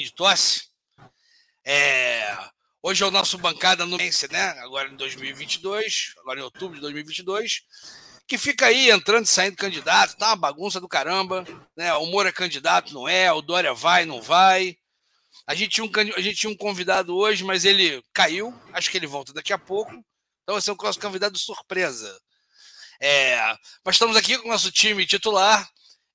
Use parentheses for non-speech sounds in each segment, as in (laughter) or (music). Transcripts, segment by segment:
pouquinho de tosse. É, hoje é o nosso bancada no né? Agora em 2022, agora em outubro de 2022, que fica aí entrando e saindo candidato, tá uma bagunça do caramba, né? O Moura é candidato, não é, o Dória vai, não vai. A gente, tinha um, a gente tinha um convidado hoje, mas ele caiu, acho que ele volta daqui a pouco. Então vai ser um nosso convidado surpresa. É, mas estamos aqui com o nosso time titular,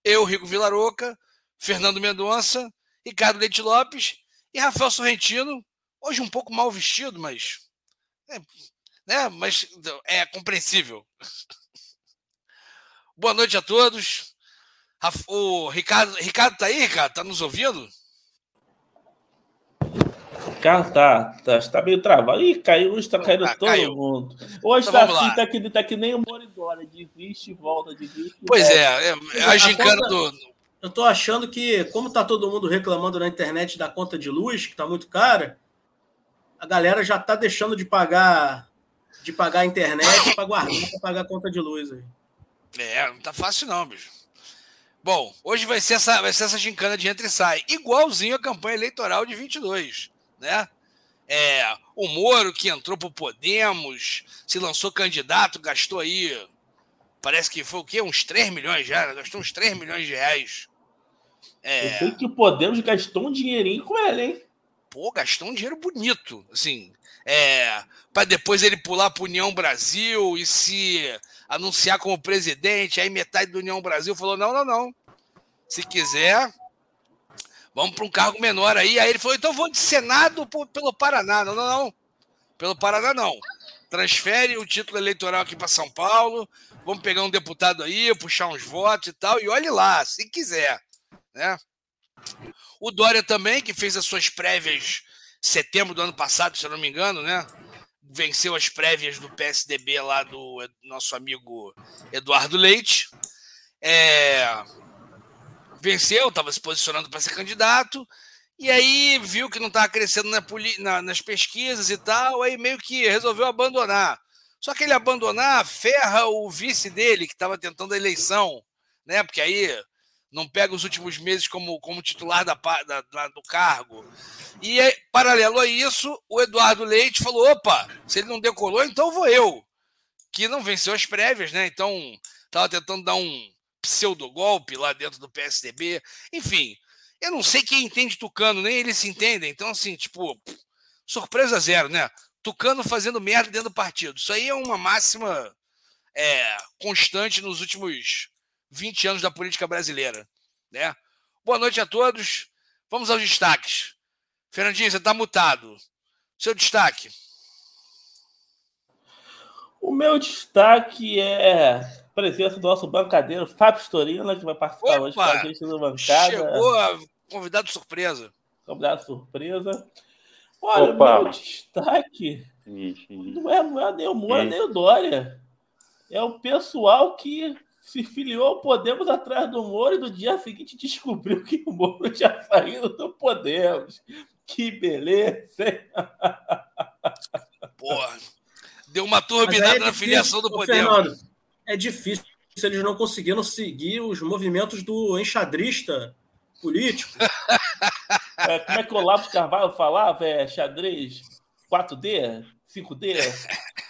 eu, Rico Vilaroca, Fernando Mendonça, Ricardo Leite Lopes e Rafael Sorrentino, hoje um pouco mal vestido, mas é, né, mas é compreensível. (laughs) Boa noite a todos. O Ricardo, Ricardo tá aí, Ricardo? Tá nos ouvindo? Ricardo tá, tá, tá meio travado. Ih, caiu, hoje tá caindo ah, todo caiu. mundo. Hoje então, tá assim, tá que, tá que nem o Moridora, desiste e volta, desiste. Pois é, é, é a gincana do. Eu tô achando que, como tá todo mundo reclamando na internet da conta de luz, que tá muito cara, a galera já tá deixando de pagar de pagar a internet para guardar para pagar a conta de luz aí. É, não tá fácil não, bicho. Bom, hoje vai ser essa, vai ser essa gincana de entra e sai, igualzinho a campanha eleitoral de 22, né? É, o Moro que entrou pro Podemos, se lançou candidato, gastou aí, parece que foi o quê? Uns 3 milhões já, né? gastou uns 3 milhões de reais. É... Eu sei que o Podemos gastou um dinheirinho com ele, hein? Pô, gastou um dinheiro bonito, assim, é, para depois ele pular para União Brasil e se anunciar como presidente, aí metade do União Brasil falou: não, não, não. Se quiser, vamos para um cargo menor aí. Aí ele falou: então vou de Senado pelo Paraná. Não, não, não. Pelo Paraná, não. Transfere o título eleitoral aqui para São Paulo. Vamos pegar um deputado aí, puxar uns votos e tal. E olhe lá, se quiser. Né? O Dória também, que fez as suas prévias setembro do ano passado, se eu não me engano, né? venceu as prévias do PSDB lá do nosso amigo Eduardo Leite. É, venceu, estava se posicionando para ser candidato, e aí viu que não estava crescendo na, na, nas pesquisas e tal, aí meio que resolveu abandonar. Só que ele abandonar ferra o vice dele, que estava tentando a eleição, né? Porque aí não pega os últimos meses como, como titular da, da, do cargo. E, paralelo a isso, o Eduardo Leite falou: opa, se ele não decolou, então vou eu. Que não venceu as prévias, né? Então, estava tentando dar um pseudo-golpe lá dentro do PSDB. Enfim, eu não sei quem entende Tucano, nem eles se entendem. Então, assim, tipo, surpresa zero, né? Tucano fazendo merda dentro do partido. Isso aí é uma máxima é, constante nos últimos 20 anos da política brasileira, né? Boa noite a todos. Vamos aos destaques. Fernandinho, você está mutado. Seu destaque. O meu destaque é a presença do nosso bancadeiro Fábio Storina, que vai participar Opa, hoje com a gente no bancada. Chegou a convidado surpresa. Convidado surpresa. Olha, Opa. o meu destaque não é, não é nem o Moura, nem o Dória. É o pessoal que se filiou ao Podemos atrás do Moro e no dia seguinte descobriu que o Moro tinha saído do Podemos. Que beleza! Porra, deu uma turbinada é na filiação do Podemos. Fernando, é difícil se eles não conseguiram seguir os movimentos do enxadrista político. (laughs) É, como é que o Olavo Carvalho falava? É xadrez 4D? 5D? (laughs)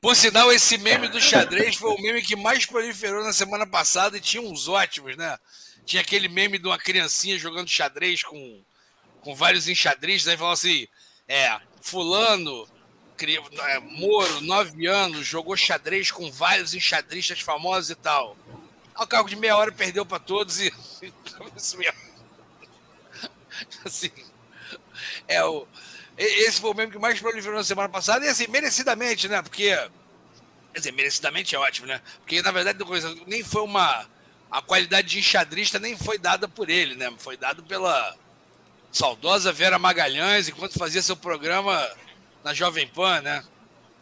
Por sinal, esse meme do xadrez foi o meme que mais proliferou na semana passada e tinha uns ótimos, né? Tinha aquele meme de uma criancinha jogando xadrez com com vários enxadristas, aí falou assim: é, Fulano, é, Moro, nove anos, jogou xadrez com vários enxadristas famosos e tal. Ao cabo de meia hora perdeu para todos e. Isso (laughs) mesmo. Assim. É o. Esse foi o mesmo que mais proliferou na semana passada, e assim, merecidamente, né? Porque. Quer dizer, merecidamente é ótimo, né? Porque, na verdade, nem foi uma. A qualidade de enxadrista nem foi dada por ele, né? Foi dado pela saudosa Vera Magalhães, enquanto fazia seu programa na Jovem Pan, né?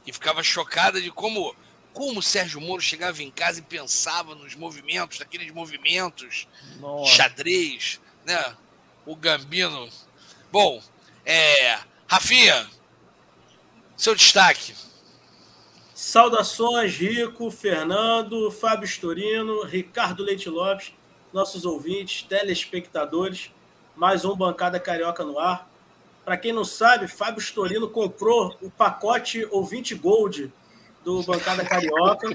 E ficava chocada de como como o Sérgio Moro chegava em casa e pensava nos movimentos, daqueles movimentos, Nossa. xadrez, né? O Gambino. Bom, é, Rafinha, seu destaque. Saudações, Rico, Fernando, Fábio Storino, Ricardo Leite Lopes, nossos ouvintes, telespectadores. Mais um Bancada Carioca no ar. Para quem não sabe, Fábio Storino comprou o pacote ouvinte Gold do Bancada Carioca.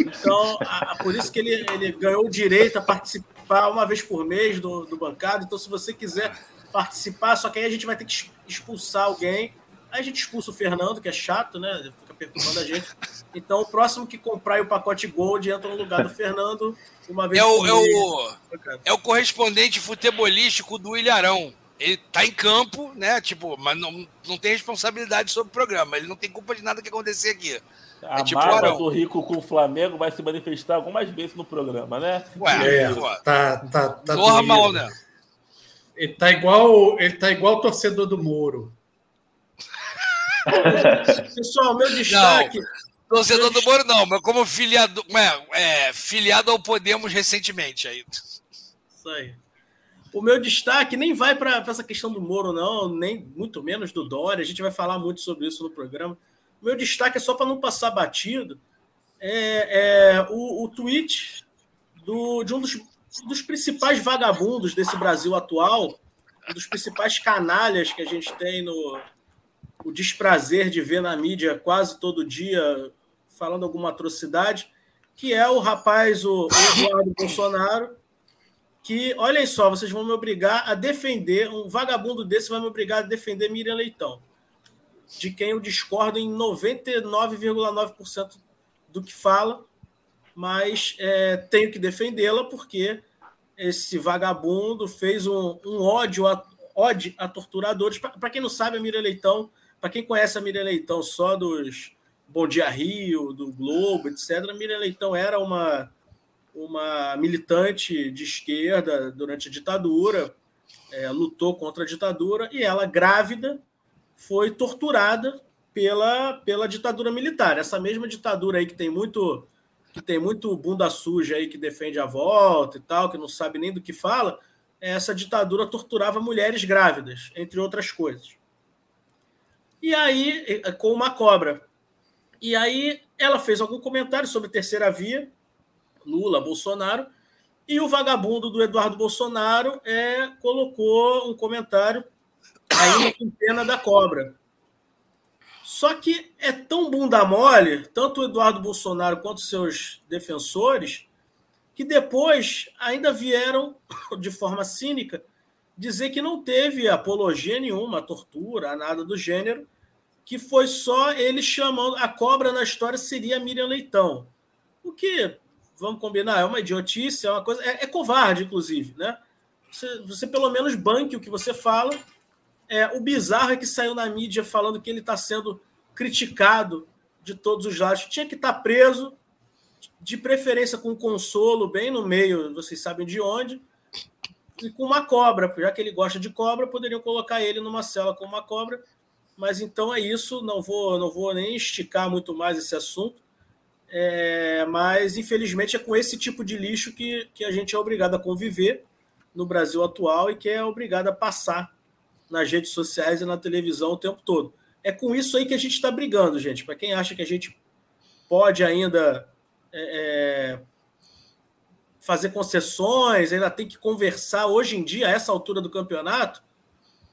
Então, a, por isso que ele, ele ganhou o direito a participar uma vez por mês do, do Bancada. Então, se você quiser participar, só que aí a gente vai ter que expulsar alguém. Aí a gente expulsa o Fernando, que é chato, né? Fica perturbando a gente. Então, o próximo que comprar o pacote Gold entra no lugar do Fernando uma vez é o, é o, é o correspondente futebolístico do Ilharão ele tá em campo, né? Tipo, mas não, não tem responsabilidade sobre o programa. Ele não tem culpa de nada que acontecer aqui. A é tipo mágoa do Rico com o Flamengo vai se manifestar algumas vezes no programa, né? Ué, é, tá, tá, tá normal, né? Ele tá igual, ele tá igual o torcedor do Moro. (laughs) Pessoal, meu destaque. Não, torcedor do Moro não, mas como filiado, é, é, filiado ao Podemos recentemente aí. Isso aí. O meu destaque nem vai para essa questão do Moro, não, nem muito menos do Dória. A gente vai falar muito sobre isso no programa. O meu destaque é só para não passar batido. É, é o, o, tweet do, de um dos, dos, principais vagabundos desse Brasil atual, um dos principais canalhas que a gente tem no o desprazer de ver na mídia quase todo dia falando alguma atrocidade, que é o rapaz, o, o Eduardo Bolsonaro, que, olhem só, vocês vão me obrigar a defender, um vagabundo desse vai me obrigar a defender Miriam Leitão, de quem eu discordo em 99,9% do que fala, mas é, tenho que defendê-la porque esse vagabundo fez um, um ódio, a, ódio a torturadores. Para quem não sabe, a Miriam Leitão, para quem conhece a Miriam Leitão só dos Bom Dia Rio, do Globo, etc., a Miriam Leitão era uma uma militante de esquerda durante a ditadura, é, lutou contra a ditadura e ela, grávida, foi torturada pela, pela ditadura militar. Essa mesma ditadura aí que tem muito que tem muito bunda suja aí que defende a volta e tal, que não sabe nem do que fala, essa ditadura torturava mulheres grávidas, entre outras coisas. E aí, com uma cobra. E aí ela fez algum comentário sobre terceira via, Lula, Bolsonaro, e o vagabundo do Eduardo Bolsonaro é, colocou um comentário ainda com pena da cobra. Só que é tão bunda mole, tanto o Eduardo Bolsonaro quanto seus defensores, que depois ainda vieram, (coughs) de forma cínica, dizer que não teve apologia nenhuma, tortura, nada do gênero, que foi só ele chamando. A cobra na história seria Miriam Leitão. O que vamos combinar, é uma idiotice, é uma coisa. É, é covarde, inclusive, né? Você, você, pelo menos banque o que você fala. É, o bizarro é que saiu na mídia falando que ele está sendo criticado de todos os lados. Tinha que estar tá preso, de preferência com consolo, bem no meio, vocês sabem de onde, e com uma cobra, já que ele gosta de cobra, poderiam colocar ele numa cela com uma cobra. Mas então é isso, não vou, não vou nem esticar muito mais esse assunto. É, mas, infelizmente, é com esse tipo de lixo que, que a gente é obrigado a conviver no Brasil atual e que é obrigado a passar nas redes sociais e na televisão o tempo todo. É com isso aí que a gente está brigando, gente. Para quem acha que a gente pode ainda é, é, fazer concessões, ainda tem que conversar. Hoje em dia, a essa altura do campeonato,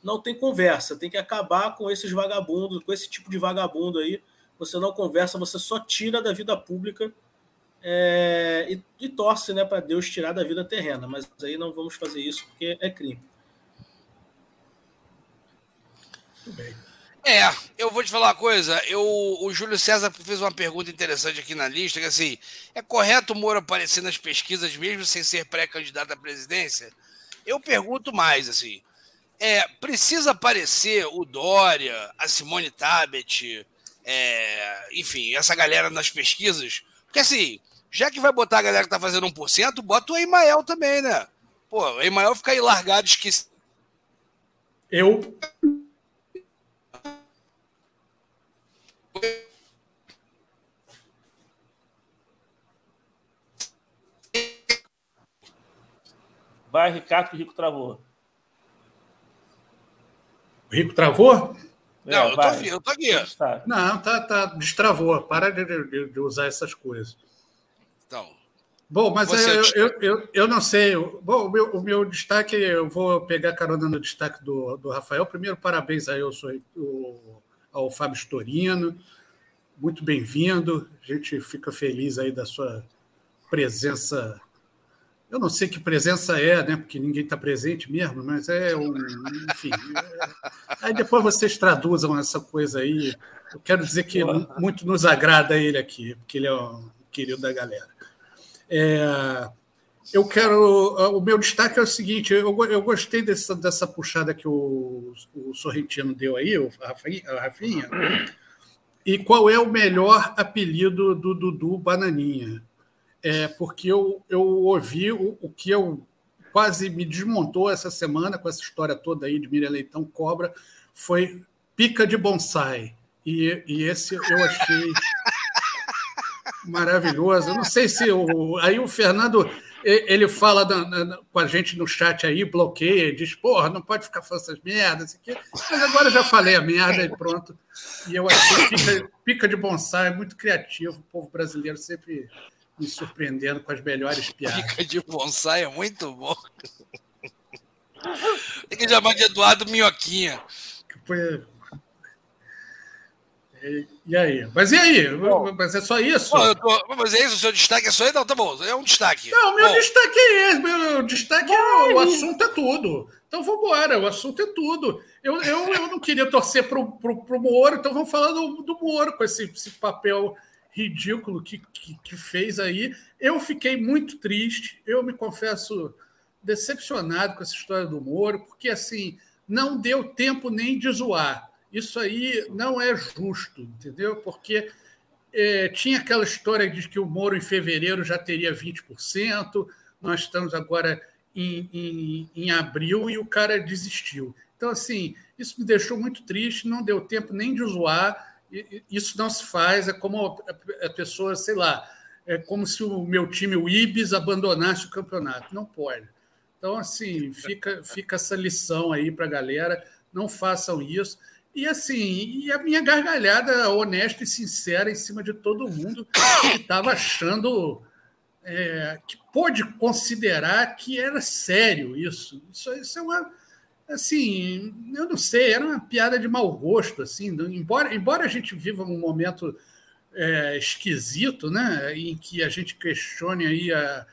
não tem conversa. Tem que acabar com esses vagabundos, com esse tipo de vagabundo aí você não conversa, você só tira da vida pública é, e, e, torce né, para Deus tirar da vida terrena. Mas aí não vamos fazer isso porque é crime. É, eu vou te falar uma coisa. Eu, o Júlio César fez uma pergunta interessante aqui na lista, que assim, é correto o Moro aparecer nas pesquisas mesmo sem ser pré-candidato à presidência? Eu pergunto mais, assim, é, precisa aparecer o Dória, a Simone Tabet, é, enfim, essa galera nas pesquisas. Porque assim, já que vai botar a galera que tá fazendo 1%, bota o Emael também, né? Pô, o Emael fica aí largado, esquecido. Eu. Vai, Ricardo, que o Rico travou. O Rico travou? Não, é, eu, tô, aqui, eu tô aqui. Não, tá, tá, destravou. Para de, de, de usar essas coisas. Então. Bom, mas eu, eu, eu, eu, não sei. Bom, o meu, o meu destaque, eu vou pegar carona no destaque do, do Rafael. Primeiro, parabéns aí ao, ao, ao Fábio Storino. Muito bem-vindo. A gente fica feliz aí da sua presença eu não sei que presença é, né? Porque ninguém está presente mesmo, mas é um. Enfim. É... Aí depois vocês traduzam essa coisa aí. Eu quero dizer que muito nos agrada ele aqui, porque ele é um querido da galera. É... Eu quero. O meu destaque é o seguinte: eu, eu gostei dessa, dessa puxada que o, o Sorrentino deu aí, o Rafinha. E qual é o melhor apelido do Dudu Bananinha? É, porque eu, eu ouvi o, o, que eu quase me desmontou essa semana com essa história toda aí de Miriam Leitão Cobra, foi pica de bonsai. E, e esse eu achei maravilhoso. Eu não sei se o, aí o Fernando ele fala na, na, com a gente no chat aí, bloqueia, diz, porra, não pode ficar falando essas merdas, aqui. mas agora já falei a merda e pronto. E eu achei pica, pica de bonsai, muito criativo, o povo brasileiro sempre me surpreendendo com as melhores (laughs) piadas. Fica de bonsai é muito bom. Tem que chamar de Eduardo Minhoquinha. Foi... E aí? Mas e aí? Bom, mas é só isso? Bom, tô... Mas é isso? O seu destaque é só isso? Não, tá bom. É um destaque. Não, meu bom. destaque é esse. Meu destaque é o assunto é tudo. Então vamos embora. O assunto é tudo. Eu, eu, eu não queria torcer para o Moro, então vamos falar do, do Moro com esse, esse papel ridículo que, que, que, fez aí. Eu fiquei muito triste, eu me confesso decepcionado com essa história do Moro, porque assim não deu tempo nem de zoar. Isso aí não é justo, entendeu? Porque é, tinha aquela história de que o Moro em fevereiro já teria 20%, nós estamos agora em, em, em abril e o cara desistiu. Então, assim, isso me deixou muito triste, não deu tempo nem de zoar isso não se faz, é como a pessoa, sei lá, é como se o meu time, o Ibis, abandonasse o campeonato. Não pode. Então, assim, fica, fica essa lição aí para a galera, não façam isso. E assim, e a minha gargalhada honesta e sincera em cima de todo mundo que estava achando é, que pôde considerar que era sério isso. Isso, isso é uma assim, eu não sei, era uma piada de mau gosto, assim, embora, embora a gente viva um momento é, esquisito, né, em que a gente questione aí a,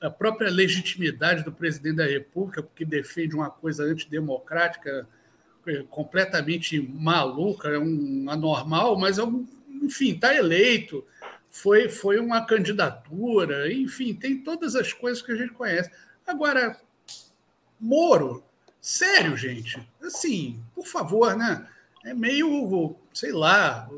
a própria legitimidade do presidente da República, porque defende uma coisa antidemocrática é, completamente maluca, é um anormal, mas, é enfim, está eleito, foi, foi uma candidatura, enfim, tem todas as coisas que a gente conhece. Agora, Moro, Sério, gente. Assim, por favor, né? É meio, sei lá,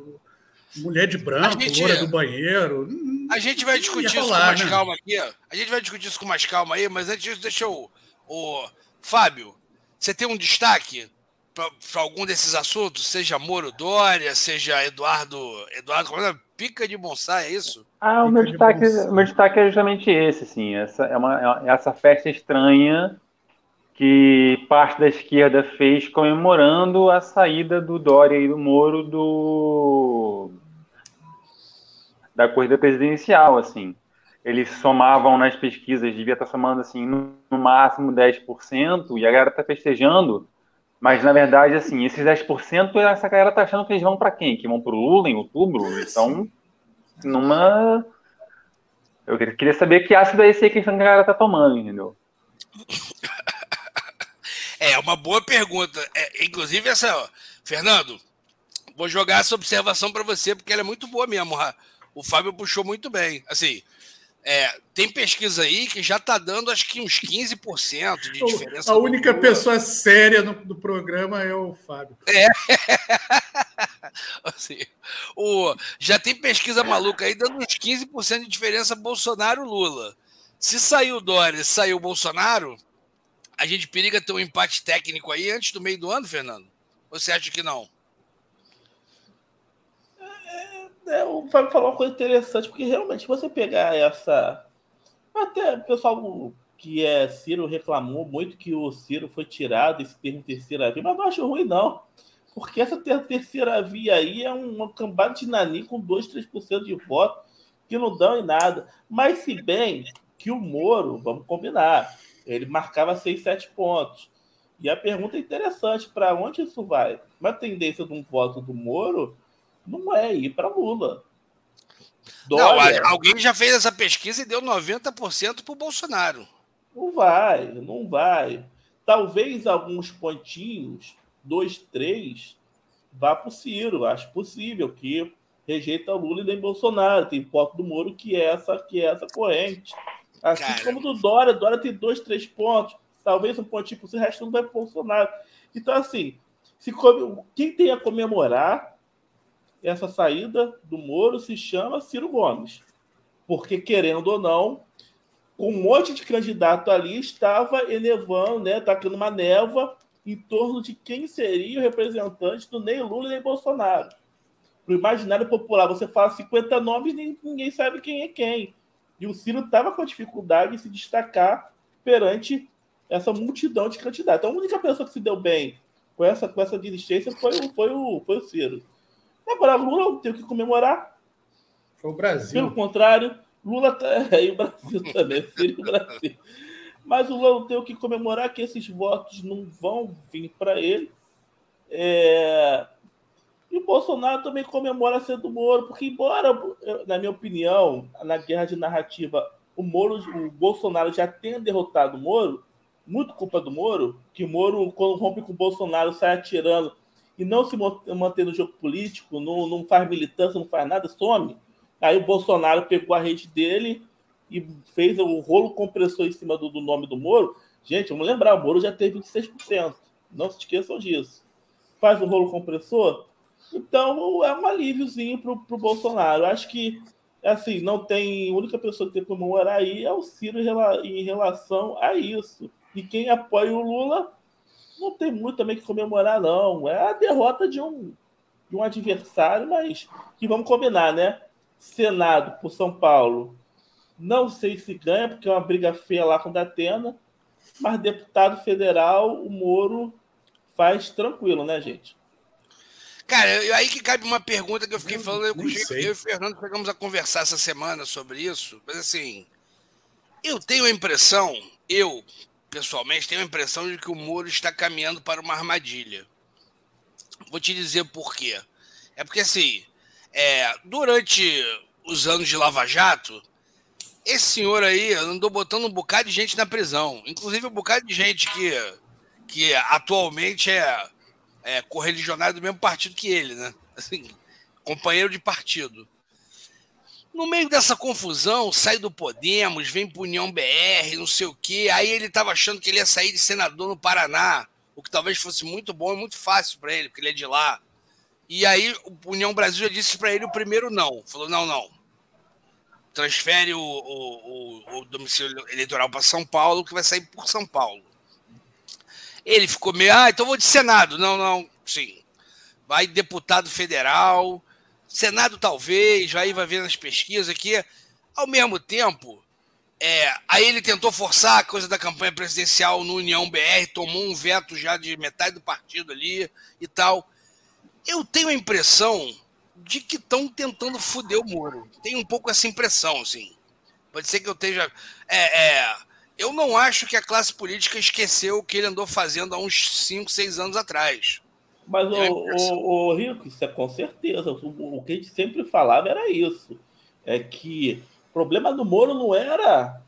mulher de branco, gente, loura do banheiro. A gente vai discutir isso com mais né? calma aqui. A gente vai discutir isso com mais calma aí, mas antes disso, deixa eu. O Fábio, você tem um destaque para algum desses assuntos? Seja Moro Dória, seja Eduardo. Eduardo, como é? Pica de bonsai, é isso? Ah, o meu destaque, meu destaque é justamente esse, assim. Essa, é uma, é essa festa estranha que parte da esquerda fez comemorando a saída do Dória e do Moro do da corrida presidencial, assim. Eles somavam nas pesquisas, devia estar somando assim no, máximo 10%, e a galera está festejando, mas na verdade, assim, esses 10%, essa galera está achando que eles vão para quem? Que vão para o Lula em outubro? Então, numa. Eu queria saber que ácido é esse aí que a galera está tomando, entendeu? (laughs) É uma boa pergunta. É, inclusive, essa, ó, Fernando, vou jogar essa observação para você, porque ela é muito boa mesmo. O Fábio puxou muito bem. Assim, é, tem pesquisa aí que já está dando acho que uns 15% de diferença. A única pessoa séria no, do programa é o Fábio. É. (laughs) assim, o, já tem pesquisa maluca aí dando uns 15% de diferença Bolsonaro-Lula. Se saiu o Dória, se saiu o Bolsonaro, a gente periga ter um empate técnico aí antes do meio do ano, Fernando? Ou você acha que não? É, o Fábio falou uma coisa interessante, porque realmente você pegar essa. Até o pessoal que é Ciro reclamou muito que o Ciro foi tirado esse termo terceira vez, mas não acho ruim, não. Porque essa terceira via aí é uma cambada de nani com 2, 3% de voto que não dão em nada. Mas se bem que o Moro, vamos combinar, ele marcava 6, 7 pontos. E a pergunta é interessante, para onde isso vai? Uma tendência de um voto do Moro não é ir para Lula. Dória, não, alguém já fez essa pesquisa e deu 90% para o Bolsonaro. Não vai, não vai. Talvez alguns pontinhos dois, três, vá para o Ciro. Acho possível que rejeita o Lula e nem Bolsonaro. Tem foto do Moro que é essa, que é essa corrente. Assim Cara. como do Dória. Dória tem dois, três pontos. Talvez um pontinho para o resto não vai para Bolsonaro. Então, assim, se come... quem tem a comemorar essa saída do Moro se chama Ciro Gomes. Porque, querendo ou não, com um monte de candidato ali, estava elevando, né, tacando uma névoa em torno de quem seria o representante do nem Lula nem Bolsonaro. Para o imaginário popular, você fala 50 nomes e ninguém sabe quem é quem. E o Ciro estava com a dificuldade de se destacar perante essa multidão de candidatos. Então, a única pessoa que se deu bem com essa, com essa desistência foi, foi, o, foi o Ciro. Agora, Lula tem que comemorar. Foi o Brasil. Pelo contrário, Lula tá, (laughs) e o Brasil também, (laughs) Ciro e o Brasil. Mas o Lula tem o que comemorar que esses votos não vão vir para ele. É... E o Bolsonaro também comemora sendo do Moro, porque, embora, na minha opinião, na guerra de narrativa, o Moro, o Bolsonaro já tenha derrotado o Moro, muito culpa do Moro, que o Moro, quando rompe com o Bolsonaro, sai atirando e não se mantém no jogo político, não, não faz militância, não faz nada, some. Aí o Bolsonaro pegou a rede dele e fez o rolo compressor em cima do, do nome do Moro, gente, vamos lembrar, o Moro já teve 26%. Não se esqueçam disso. Faz o rolo compressor. Então, é um alíviozinho para o Bolsonaro. Acho que, assim, não tem. A única pessoa que tem que comemorar aí é o Ciro em relação a isso. E quem apoia o Lula não tem muito também que comemorar, não. É a derrota de um, de um adversário, mas que vamos combinar, né? Senado por São Paulo não sei se ganha, porque é uma briga feia lá com o Datena, mas deputado federal, o Moro faz tranquilo, né, gente? Cara, aí que cabe uma pergunta que eu fiquei falando, eu, eu, eu e o Fernando chegamos a conversar essa semana sobre isso, mas assim, eu tenho a impressão, eu pessoalmente tenho a impressão de que o Moro está caminhando para uma armadilha. Vou te dizer por quê. É porque assim, é, durante os anos de Lava Jato, esse senhor aí andou botando um bocado de gente na prisão. Inclusive um bocado de gente que, que atualmente é, é correligionário do mesmo partido que ele, né? Assim, companheiro de partido. No meio dessa confusão, sai do Podemos, vem pro União BR, não sei o quê. Aí ele estava achando que ele ia sair de senador no Paraná, o que talvez fosse muito bom e muito fácil para ele, porque ele é de lá. E aí o União Brasil já disse para ele o primeiro não. Falou: não, não transfere o, o, o, domicílio eleitoral para São Paulo, que vai sair por São Paulo. Ele ficou meio, ah, então vou de Senado. Não, não, sim. Vai deputado federal, Senado talvez, aí vai ver nas pesquisas aqui. Ao mesmo tempo, é, aí ele tentou forçar a coisa da campanha presidencial no União BR, tomou um veto já de metade do partido ali e tal. Eu tenho a impressão de que estão tentando foder o Moro. Tem um pouco essa impressão, assim. Pode ser que eu esteja. É, é, eu não acho que a classe política esqueceu o que ele andou fazendo há uns 5, 6 anos atrás. Mas, o, o, o, Rico, isso é com certeza. O, o que a gente sempre falava era isso. É que o problema do Moro não era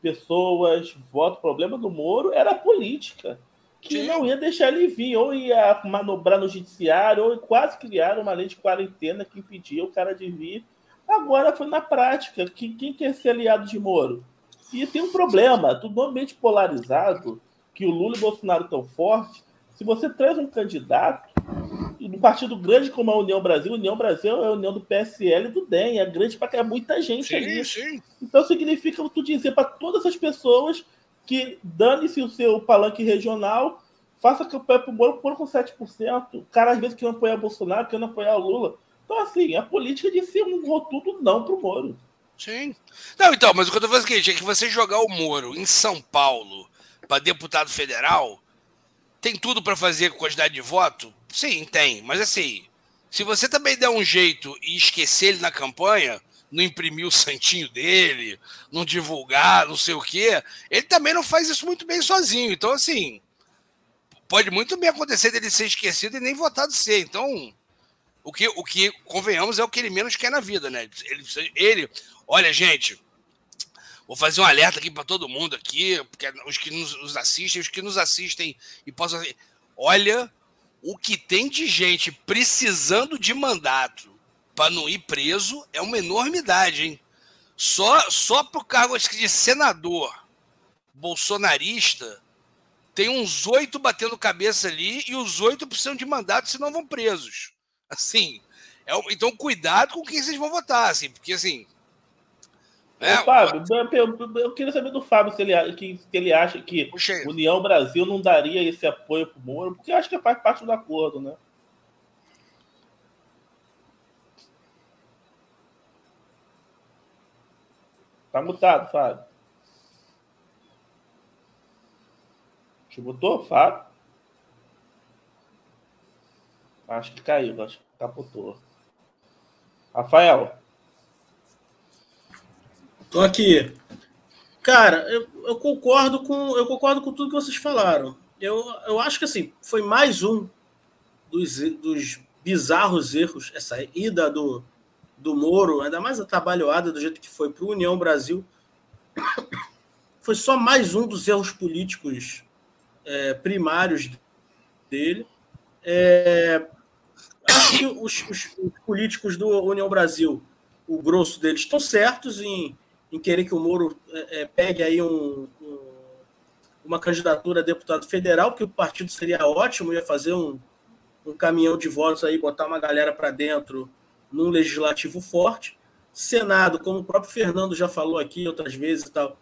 pessoas, voto, o problema do Moro era política que Sim. não ia deixar ele vir, ou ia manobrar no judiciário, ou quase criar uma lei de quarentena que impedia o cara de vir. Agora foi na prática. Que, quem quer ser aliado de Moro? E tem um problema, tudo ambiente polarizado, que o Lula e o Bolsonaro estão fortes. Se você traz um candidato, no partido grande como a União Brasil, a União Brasil é a união do PSL e do DEM, é grande para muita gente sim, ali. Sim. Então significa tu dizer para todas as pessoas que dane-se o seu palanque regional, faça campanha pro Moro, Moro com 7%. O cara às vezes quer apoiar Bolsonaro, quer apoiar o Lula. Então, assim, a política de ser um rotundo não pro Moro. Sim. Não, então, mas o que eu tô falando é, é que você jogar o Moro em São Paulo para deputado federal, tem tudo para fazer com quantidade de voto? sim, tem. Mas assim, se você também der um jeito e esquecer ele na campanha, não imprimir o santinho dele, não divulgar, não sei o quê, ele também não faz isso muito bem sozinho. Então, assim, pode muito bem acontecer dele ser esquecido e nem votado ser. Então, o que, o que convenhamos, é o que ele menos quer na vida, né? Ele, ele olha, gente, vou fazer um alerta aqui para todo mundo aqui, porque os que nos, assistem, os que nos assistem e possam. Olha o que tem de gente precisando de mandato para não ir preso é uma enormidade, hein? Só, só para o cargo de senador bolsonarista, tem uns oito batendo cabeça ali e os oito precisam de mandato, senão vão presos. Assim, é, então cuidado com quem vocês vão votar, assim, porque assim. É, Fábio, eu, eu, queria saber do Fábio se ele, que, se ele acha que União Brasil não daria esse apoio para o Moro, porque acho que faz parte do acordo, né? Tá mutado, Fábio. Te botou, Fábio? Acho que caiu, acho que capotou. Rafael. Aqui. Cara, eu, eu, concordo com eu concordo com tudo que vocês falaram. Eu, eu acho que assim foi mais um dos, dos bizarros erros essa ida do, do Moro, ainda mais atrabalhoada do jeito que foi para o União Brasil, foi só mais um dos erros políticos é, primários dele. É, acho que os, os, os, políticos do União Brasil, o grosso deles, estão certos em, em querer que o Moro é, é, pegue aí um, um, uma candidatura a deputado federal, que o partido seria ótimo, ia fazer um, um caminhão de votos aí, botar uma galera para dentro num legislativo forte. Senado, como o próprio Fernando já falou aqui outras vezes e tal,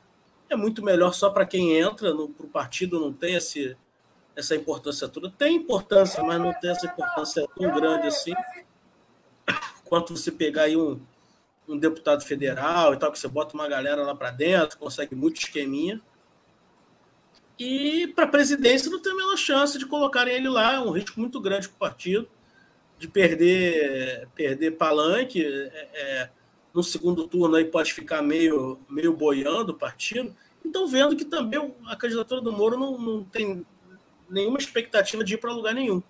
é muito melhor só para quem entra, para o partido não tem esse, essa importância toda. Tem importância, mas não tem essa importância tão grande assim, quanto você pegar aí um, um deputado federal e tal, que você bota uma galera lá para dentro, consegue muito esqueminha. E para a presidência não tem a menor chance de colocarem ele lá, é um risco muito grande para o partido de perder perder palanque. É, é, no segundo turno aí pode ficar meio, meio boiando o partido. Então, vendo que também a candidatura do Moro não, não tem nenhuma expectativa de ir para lugar nenhum.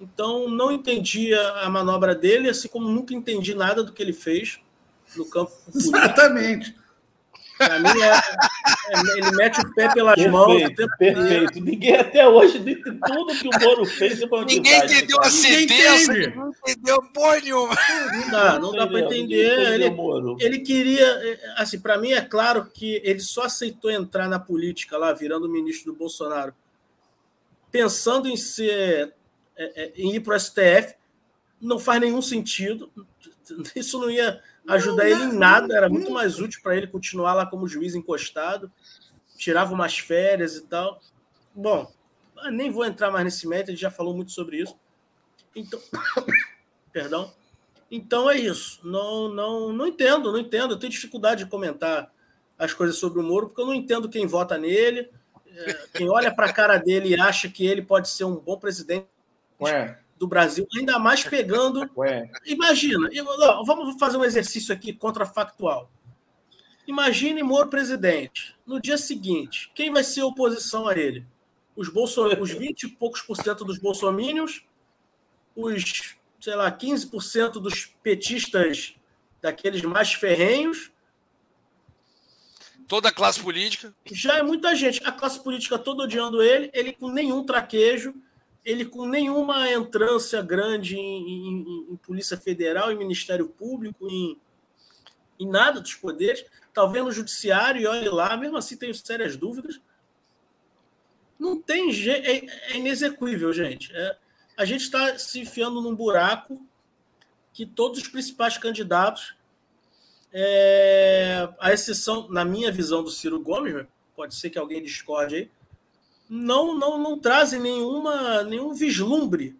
Então, não entendi a, a, manobra dele, assim como nunca entendi nada do que ele fez no campo. Exatamente. Pra mim, é, é, ele mete o pé pelas perfeito, mãos. Perfeito. Ninguém até hoje, de tudo que o Moro fez, ninguém entendeu a sentença, não entendeu porra nenhuma. Não dá, não dá para entender. Ele, ele queria, é, assim, para mim é claro que ele só aceitou entrar na política lá, virando ministro do Bolsonaro, pensando em ser, é, é, em ir para o STF, não faz nenhum sentido. Isso não ia ajudar não, ele em nada, era muito mais útil para ele continuar lá como juiz encostado, tirava umas férias e tal. Bom, nem vou entrar mais nesse método, ele já falou muito sobre isso. Então, (coughs) perdão. Então é isso. Não, não, não entendo, não entendo. Eu tenho dificuldade de comentar as coisas sobre o Moro, porque eu não entendo quem vota nele, é, quem olha para a cara dele e acha que ele pode ser um bom presidente. Ué do Brasil, ainda mais pegando. Ué. Imagina, vamos fazer um exercício aqui contrafactual. Imagine Moro presidente. No dia seguinte, quem vai ser oposição a ele? Os, bolso, os 20 e poucos por cento dos bolsomínios, os, sei lá, 15% dos petistas daqueles mais ferrenhos. Toda a classe política. Já é muita gente. A classe política toda odiando ele, ele com nenhum traquejo ele com nenhuma entrância grande em, em, em, Polícia Federal, em Ministério Público, em, em nada dos poderes, talvez no Judiciário, e olhe lá, mesmo assim tenho sérias dúvidas. Não tem jeito, é, é inexequível, gente. É, a gente está se enfiando num buraco que todos os principais candidatos, é, a exceção, na minha visão, do Ciro Gomes, pode ser que alguém discorde aí, não, não, não trazem nenhuma, nenhum vislumbre.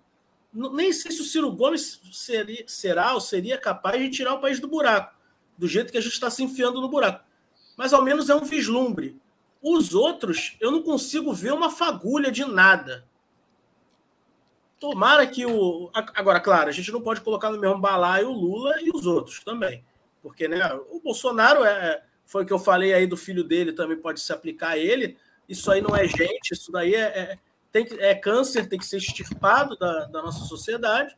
Nem sei se o Ciro Gomes seria, será ou seria capaz de tirar o país do buraco, do jeito que a gente está se enfiando no buraco. Mas ao menos é um vislumbre. Os outros, eu não consigo ver uma fagulha de nada. Tomara que o. Agora, claro, a gente não pode colocar no mesmo balaio o Lula e os outros também. Porque né, o Bolsonaro é. Foi o que eu falei aí do filho dele, também pode se aplicar a ele. Isso aí não é gente, isso daí é, é, tem que, é câncer, tem que ser extirpado da, da nossa sociedade.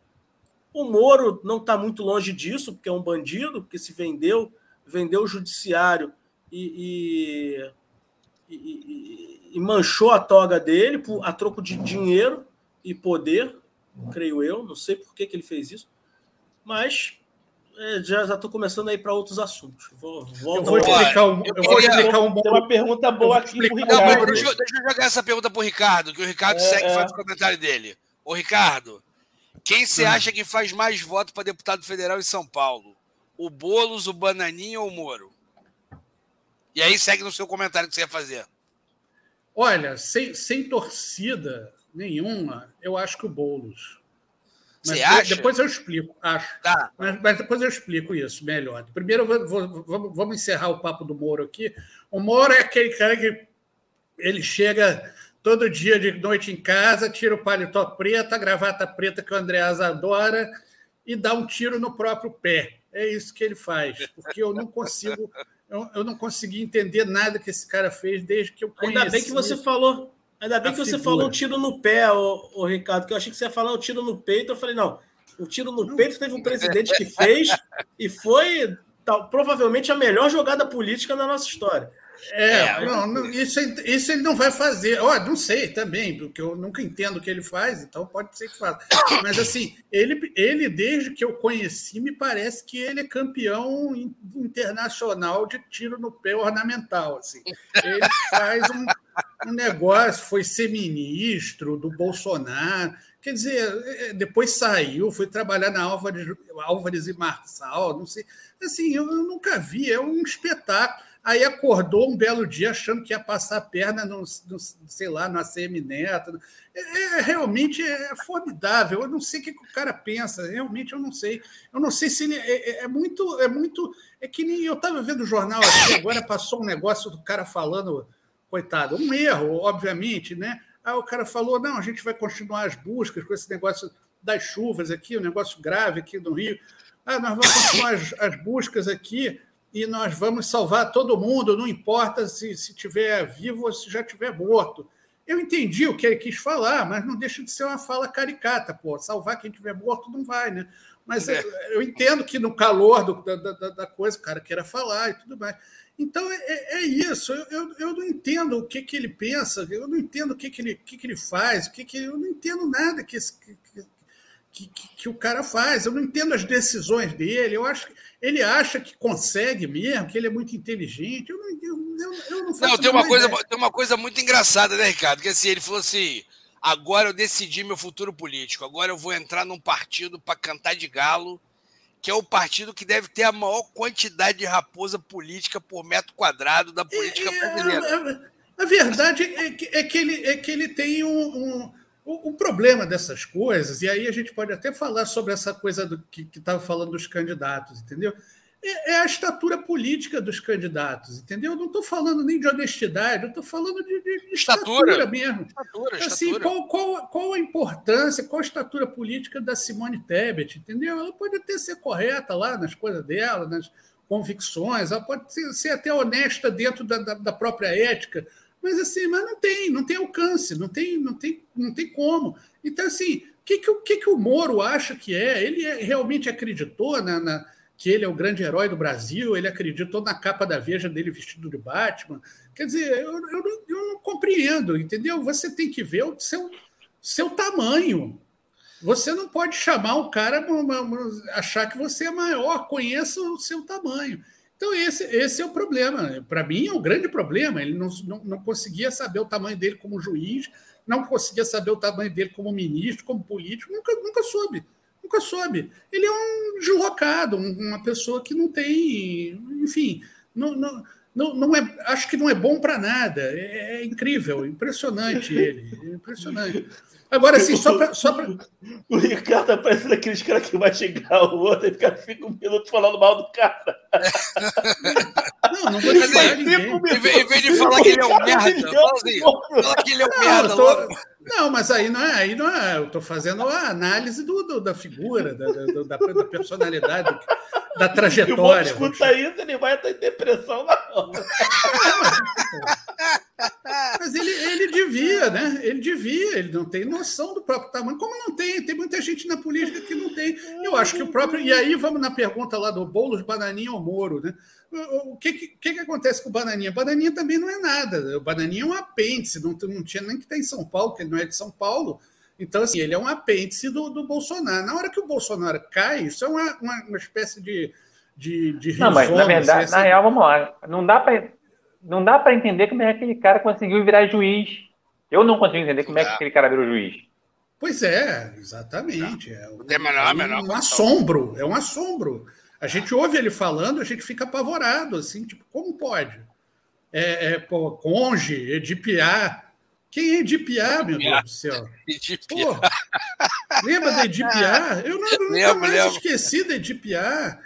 O Moro não está muito longe disso, porque é um bandido que se vendeu, vendeu o judiciário e, e, e, e manchou a toga dele a troco de dinheiro e poder, creio eu. Não sei por que, que ele fez isso, mas é, já estou começando a ir para outros assuntos. Vou, vou, eu vou explicar um, eu, eu vou explicar um bom... uma pergunta boa aqui para Ricardo. Não, deixa, deixa, eu jogar essa pergunta para o Ricardo, que o Ricardo é, segue e faz é. o comentário dele. Ô, Ricardo, quem você hum. acha que faz mais voto para deputado federal em São Paulo? O Boulos, o Bananinha ou o Moro? E aí segue no seu comentário que você ia fazer. Olha, sem, sem torcida, nenhuma, eu acho que o Boulos. Mas Você acha? Depois eu explico, acho. Tá. Mas, mas, depois eu explico isso melhor. Primeiro, vou, vou, vamos, vamos encerrar o papo do Moro aqui. O Moro é aquele cara que ele chega todo dia de noite em casa, tira o paletó preto, a gravata preta que o Andreas adora e dá um tiro no próprio pé. É isso que ele faz, porque eu não consigo, eu, eu não consegui entender nada que esse cara fez desde que eu conheci. Ainda bem que você falou Ainda bem que você figura. falou um tiro no pé, ô, ô, Ricardo, que eu achei que você ia falar um tiro no peito. Eu falei, não, o tiro no peito teve um presidente que fez e foi tal, provavelmente a melhor jogada política da nossa história. É, é não, não, isso, isso ele não vai fazer. Ó, não sei também, porque eu nunca entendo o que ele faz, então pode ser que faça. Mas assim, ele, ele, desde que eu conheci, me parece que ele é campeão internacional de tiro no pé ornamental. Assim. Ele faz um, um negócio, foi ser ministro do Bolsonaro. Quer dizer, é, depois saiu, foi trabalhar na Álvares, Álvares e Marçal, não sei. Assim, eu, nunca vi, é um espetáculo. Aí acordou um belo dia achando que ia passar a perna no, no sei lá, no ACM Neto. É, é, realmente é formidável. Eu não sei o que o cara pensa. Realmente eu não sei. Eu não sei se ele é, é, é muito, é muito. É que nem eu estava vendo o jornal aqui agora passou um negócio do cara falando, coitado, um erro, obviamente, né? Aí o cara falou: não, a gente vai continuar as buscas com esse negócio das chuvas aqui, um negócio grave aqui no Rio. Ah, nós vamos continuar as, as buscas aqui e nós vamos salvar todo mundo, não importa se, se tiver vivo ou se já tiver morto. Eu entendi o que ele quis falar, mas não deixa de ser uma fala caricata, pô. Salvar quem tiver morto não vai, né? Mas é. eu entendo que no calor do, da, da, da, coisa o cara queira falar e tudo mais. Então é, é, é isso. Eu, eu, eu, não entendo o que, que ele pensa, eu não entendo o que, que, ele, que, que ele faz, o que, que eu não entendo nada que, esse, que, que, que, o cara faz. Eu não entendo as decisões dele. Eu acho que ele acha que consegue mesmo, que ele é muito inteligente. Eu não, eu, eu, eu não faço não, tem uma coisa Tem uma coisa muito engraçada, né, Ricardo? Que assim, ele falou assim: agora eu decidi meu futuro político, agora eu vou entrar num partido para cantar de galo, que é o partido que deve ter a maior quantidade de raposa política por metro quadrado da política é, brasileira. A, a, verdade é que, é que, ele, é que ele tem um, um o, problema dessas coisas, e aí a gente pode até falar sobre essa coisa do, que estava falando dos candidatos, entendeu? É, é, a estatura política dos candidatos, entendeu? Eu não estou falando nem de honestidade, eu estou falando de, de, estatura. estatura. mesmo. Estatura, assim, estatura. Qual, qual, qual a importância, qual a estatura política da Simone Tebet, entendeu? Ela pode até ser correta lá nas coisas dela, nas convicções, ela pode ser, ser até honesta dentro da, da, da própria ética, mas assim, mas não tem, não tem alcance, não tem, não tem, não tem como. Então, assim, o que, que, que, que o Moro acha que é? Ele é, realmente acreditou na, na, que ele é o grande herói do Brasil, ele acreditou na capa da Veja dele vestido de Batman. Quer dizer, eu, eu, não, eu não compreendo, entendeu? Você tem que ver o seu, seu tamanho. Você não pode chamar um cara, achar que você é maior, conheça o seu tamanho. Então, esse, esse é o problema. Para mim, é o um grande problema. Ele não, não, não, conseguia saber o tamanho dele como juiz, não conseguia saber o tamanho dele como ministro, como político, nunca, nunca soube. Nunca soube. Ele é um deslocado, uma pessoa que não tem. Enfim, não, não, não, não é, acho que não é bom para nada. É, é, incrível, impressionante ele. É impressionante. Agora, assim, só para. Só pra... O Ricardo tá parecendo aqueles caras que vai chegar o outro e fica, fica um minuto falando mal do cara. Não, não vou dizer ninguém. Em vez de falar que ele é um merda, fala assim, fala que ele é um merda tô... Não, mas aí não é, aí não é. Eu estou fazendo a análise do, do da figura, da, da, da, personalidade, da (laughs) trajetória. Se o escuta isso, ele vai estar em depressão na hora. (laughs) Mas ele, ele devia, né? Ele devia, ele não tem noção do próprio tamanho. Como não tem? Tem muita gente na política que não tem. Eu acho que o próprio. E aí vamos na pergunta lá do Boulos, Bananinha ou Moro, né? O que, que, que acontece com o Bananinha? Bananinha também não é nada. O Bananinha é um apêndice, não, não tinha nem que estar em São Paulo, porque ele não é de São Paulo. Então, assim, ele é um apêndice do, do Bolsonaro. Na hora que o Bolsonaro cai, isso é uma, uma, uma espécie de. de, de não, mas na verdade, assim, na real, vamos lá. Não dá para não dá para entender como é que aquele cara conseguiu virar juiz. Eu não consigo entender como é que aquele cara virou juiz. Pois é, exatamente. É, um, é um assombro, é um assombro. A gente ouve ele falando, a gente fica apavorado, assim, tipo, como pode? É, é pô, Conge, Edipiar, quem é Edipiar, meu Deus do céu? Edipiar. lembra da Edipiar? Eu não, nunca lembro, mais lembro. esqueci da Edipiar.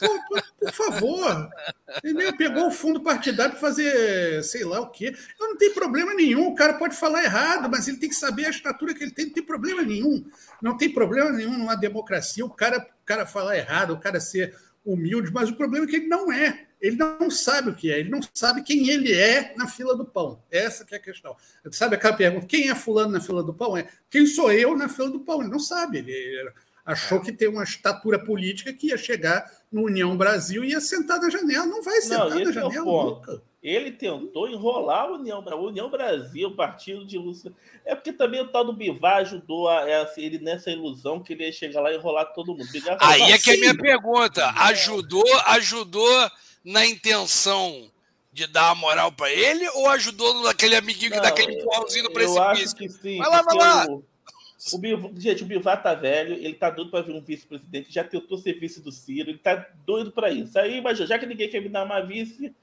Pô, por, por, favor. Entendeu? Pegou o fundo partidário para fazer sei lá o quê. Eu não tenho problema nenhum. O cara pode falar errado, mas ele tem que saber a estatura que ele tem. Não tem problema nenhum. Não tem problema nenhum numa democracia o cara, o cara falar errado, o cara ser humilde, mas o problema é que ele não é. Ele não sabe o que é, ele não sabe quem ele é na fila do pão. Essa que é a questão. Sabe aquela pergunta, quem é fulano na fila do pão? É quem sou eu na fila do pão? Ele não sabe. Ele achou que tem uma estatura política que ia chegar no União Brasil e ia sentar na janela. Não vai sentar não, na é janela nunca. Ele tentou enrolar a União, a União Brasil, o partido de Lúcio. É porque também o tal do Bivar ajudou a, a, ele nessa ilusão que ele ia chegar lá e enrolar todo mundo. Aí é que é a minha pergunta. Ajudou, ajudou na intenção de dar a moral para ele ou ajudou naquele amiguinho que dá aquele empurrãozinho no precipício? Eu acho que sim. Vai lá, vai lá. O, o Bivar, gente, o Bivar tá velho, ele tá doido para vir um vice-presidente, já tentou ser vice do Ciro, ele tá doido para isso. Aí, mas já que ninguém quer me dar uma vice,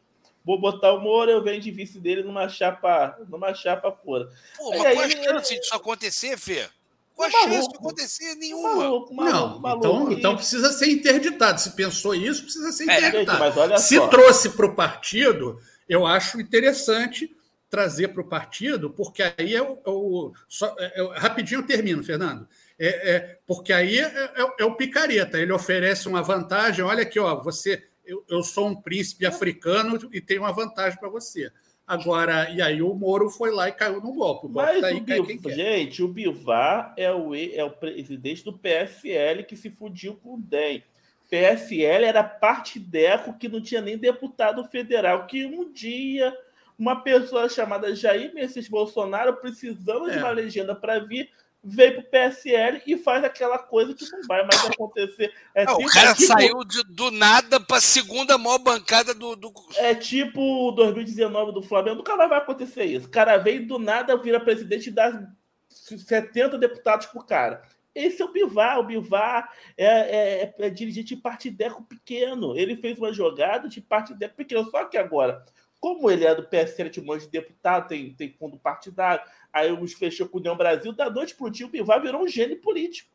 vou botar o Moro, eu venho de vice dele numa chapa, numa chapa pura. Pô, mas aí, qual a chance disso acontecer, Fê? Qual a chance de acontecer nenhuma? Maluco, maluco, não, maluco, então, então precisa ser interditado. Se pensou isso, precisa ser é, interditado. Se só. trouxe para o partido, eu acho interessante trazer para o partido, porque aí é o. É o só, é, é, rapidinho eu termino, Fernando. É, é porque aí é, é, o picareta. Ele oferece uma vantagem. Olha aqui, ó, você eu, eu sou um príncipe africano e tenho uma vantagem para você. Agora, e aí o Moro foi lá e caiu no golpe. O golpe Mas tá o Biv... gente, o Bivar é o, é o presidente do PSL que se fudiu com o DEM. PSL era partideco que não tinha nem deputado federal, que um dia uma pessoa chamada Jair Messias Bolsonaro, precisando é. de uma legenda para vir, veio pro PSL e faz aquela coisa que não vai mais acontecer. É não, tipo, o cara é tipo, saiu de, do nada para a segunda maior bancada do, do, É tipo 2019 do Flamengo. Nunca mais vai acontecer isso. O cara vem do nada, vira presidente e dá 70 deputados pro cara. Esse é o Bivar. O Bivar é, é, é, é dirigente de partideco pequeno. Ele fez uma jogada de partideco pequeno. Só que agora, como ele é do PSL, tinha um monte de deputado, tem, tem fundo partidário, aí os fechou com o União Brasil, da noite para o dia o Bivar virou um gênio político.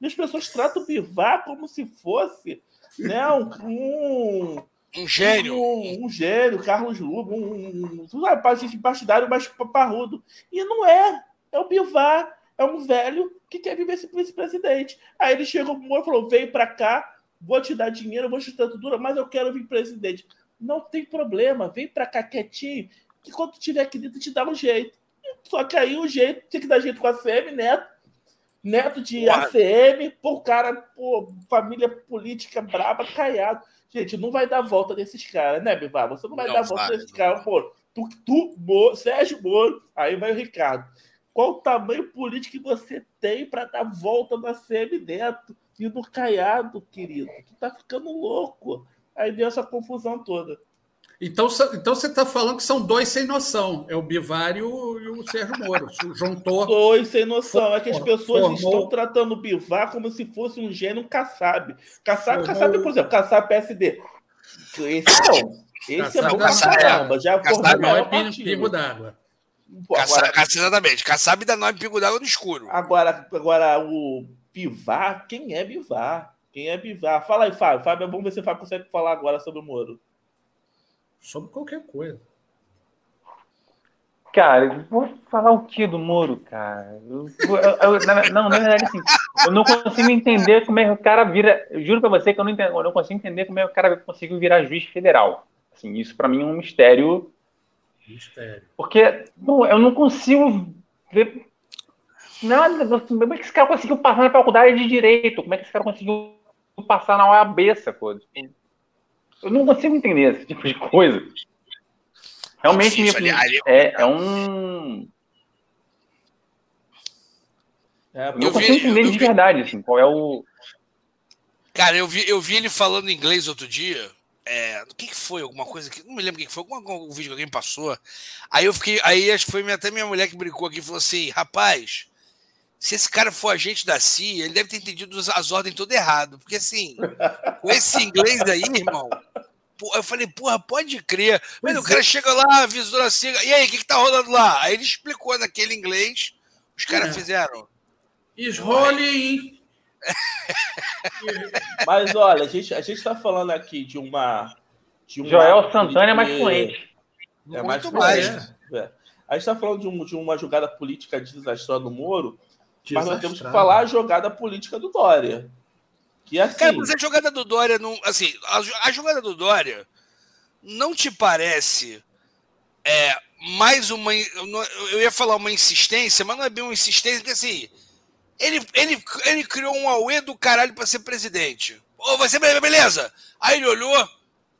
E as pessoas tratam o Bivar como se fosse né, um, um, um gênio. Um, um, gênio, Carlos Lugo, um, um, um partidário mais parrudo. E não é. É o Bivar, é um velho que quer viver esse vice-presidente. Aí ele chegou pro Moro e falou: vem para cá, vou te dar dinheiro, vou te dar tudo, mas eu quero vir presidente. Não tem problema, vem para cá quietinho, que quando tiver aqui dentro te dá um jeito. Só que aí o jeito tem que dar jeito com a ACM, neto. Neto de Ué. ACM, pô, cara, pô, família política braba, caiado. Gente, não vai dar volta desses caras, né, Bivar? Você não vai não dar volta desses caras, pô. Tu, tu Moro, Sérgio Moro, aí vai o Ricardo. Qual o tamanho político que você tem para dar volta na CM Neto e no Caiado, querido? Tu tá ficando louco. Aí deu essa confusão toda. Então, então você está falando que são dois sem noção. É o Bivar e o, e o Sérgio Moro. Juntou. Dois sem noção. É que as pessoas formou... estão tratando o Bivar como se fosse um gênio Kassab. Kassab, formou... Kassab, por exemplo, Kassab PSD. Esse não. Esse é bom pra caramba. Já Kassab não é pingo d'água. Exatamente. Kassab dá nome pingo d'água no escuro. Agora, agora, o Bivar, quem é Bivar? Quem é Bivar? Fala aí, Fábio. Fábio, vamos ver se o Fábio consegue falar agora sobre o Moro. Sobre qualquer coisa. cara, vou falar o que do Moro, cara? Eu, eu, eu, não, na verdade, assim, eu não consigo entender como é que o cara vira. Eu juro pra você que eu não, entendo, eu não consigo entender como é que o cara conseguiu virar juiz federal. Assim, isso para mim é um mistério. Mistério. Porque não, eu não consigo ver nada. Como é que esse cara conseguiu passar na faculdade de direito? Como é que esse cara conseguiu passar na OAB, pô? Eu não consigo entender esse tipo de coisa. Realmente é, é um. É, eu não consigo entender de verdade, assim, qual é o. Cara, eu vi, eu vi ele falando inglês outro dia. É, o que, que foi? Alguma coisa que. Não me lembro o que, que foi, algum, algum vídeo que alguém passou. Aí eu fiquei. Aí acho que foi até minha mulher que brincou aqui e falou assim: rapaz, se esse cara for agente da CIA, ele deve ter entendido as ordens todo errado. Porque assim, com esse inglês aí, irmão, eu falei, porra, pode crer. Mas o cara é. chega lá, avisou assim, e aí, o que, que tá rolando lá? Aí ele explicou naquele inglês, os caras é. fizeram. Esrole (laughs) Mas olha, a gente, a gente tá falando aqui de uma. De uma Joel Santana é mais fluente. É mais Muito fluente. Mais. É. A gente tá falando de, um, de uma jogada política desastrosa do Moro, mas nós temos que falar a jogada política do Dória. Que assim... Cara, mas a jogada do Dória não. Assim, a, a jogada do Dória não te parece é, mais uma. Eu ia falar uma insistência, mas não é bem uma insistência, porque assim. Ele, ele, ele criou um auê do caralho para ser presidente. Ô, oh, vai ser beleza. Aí ele olhou.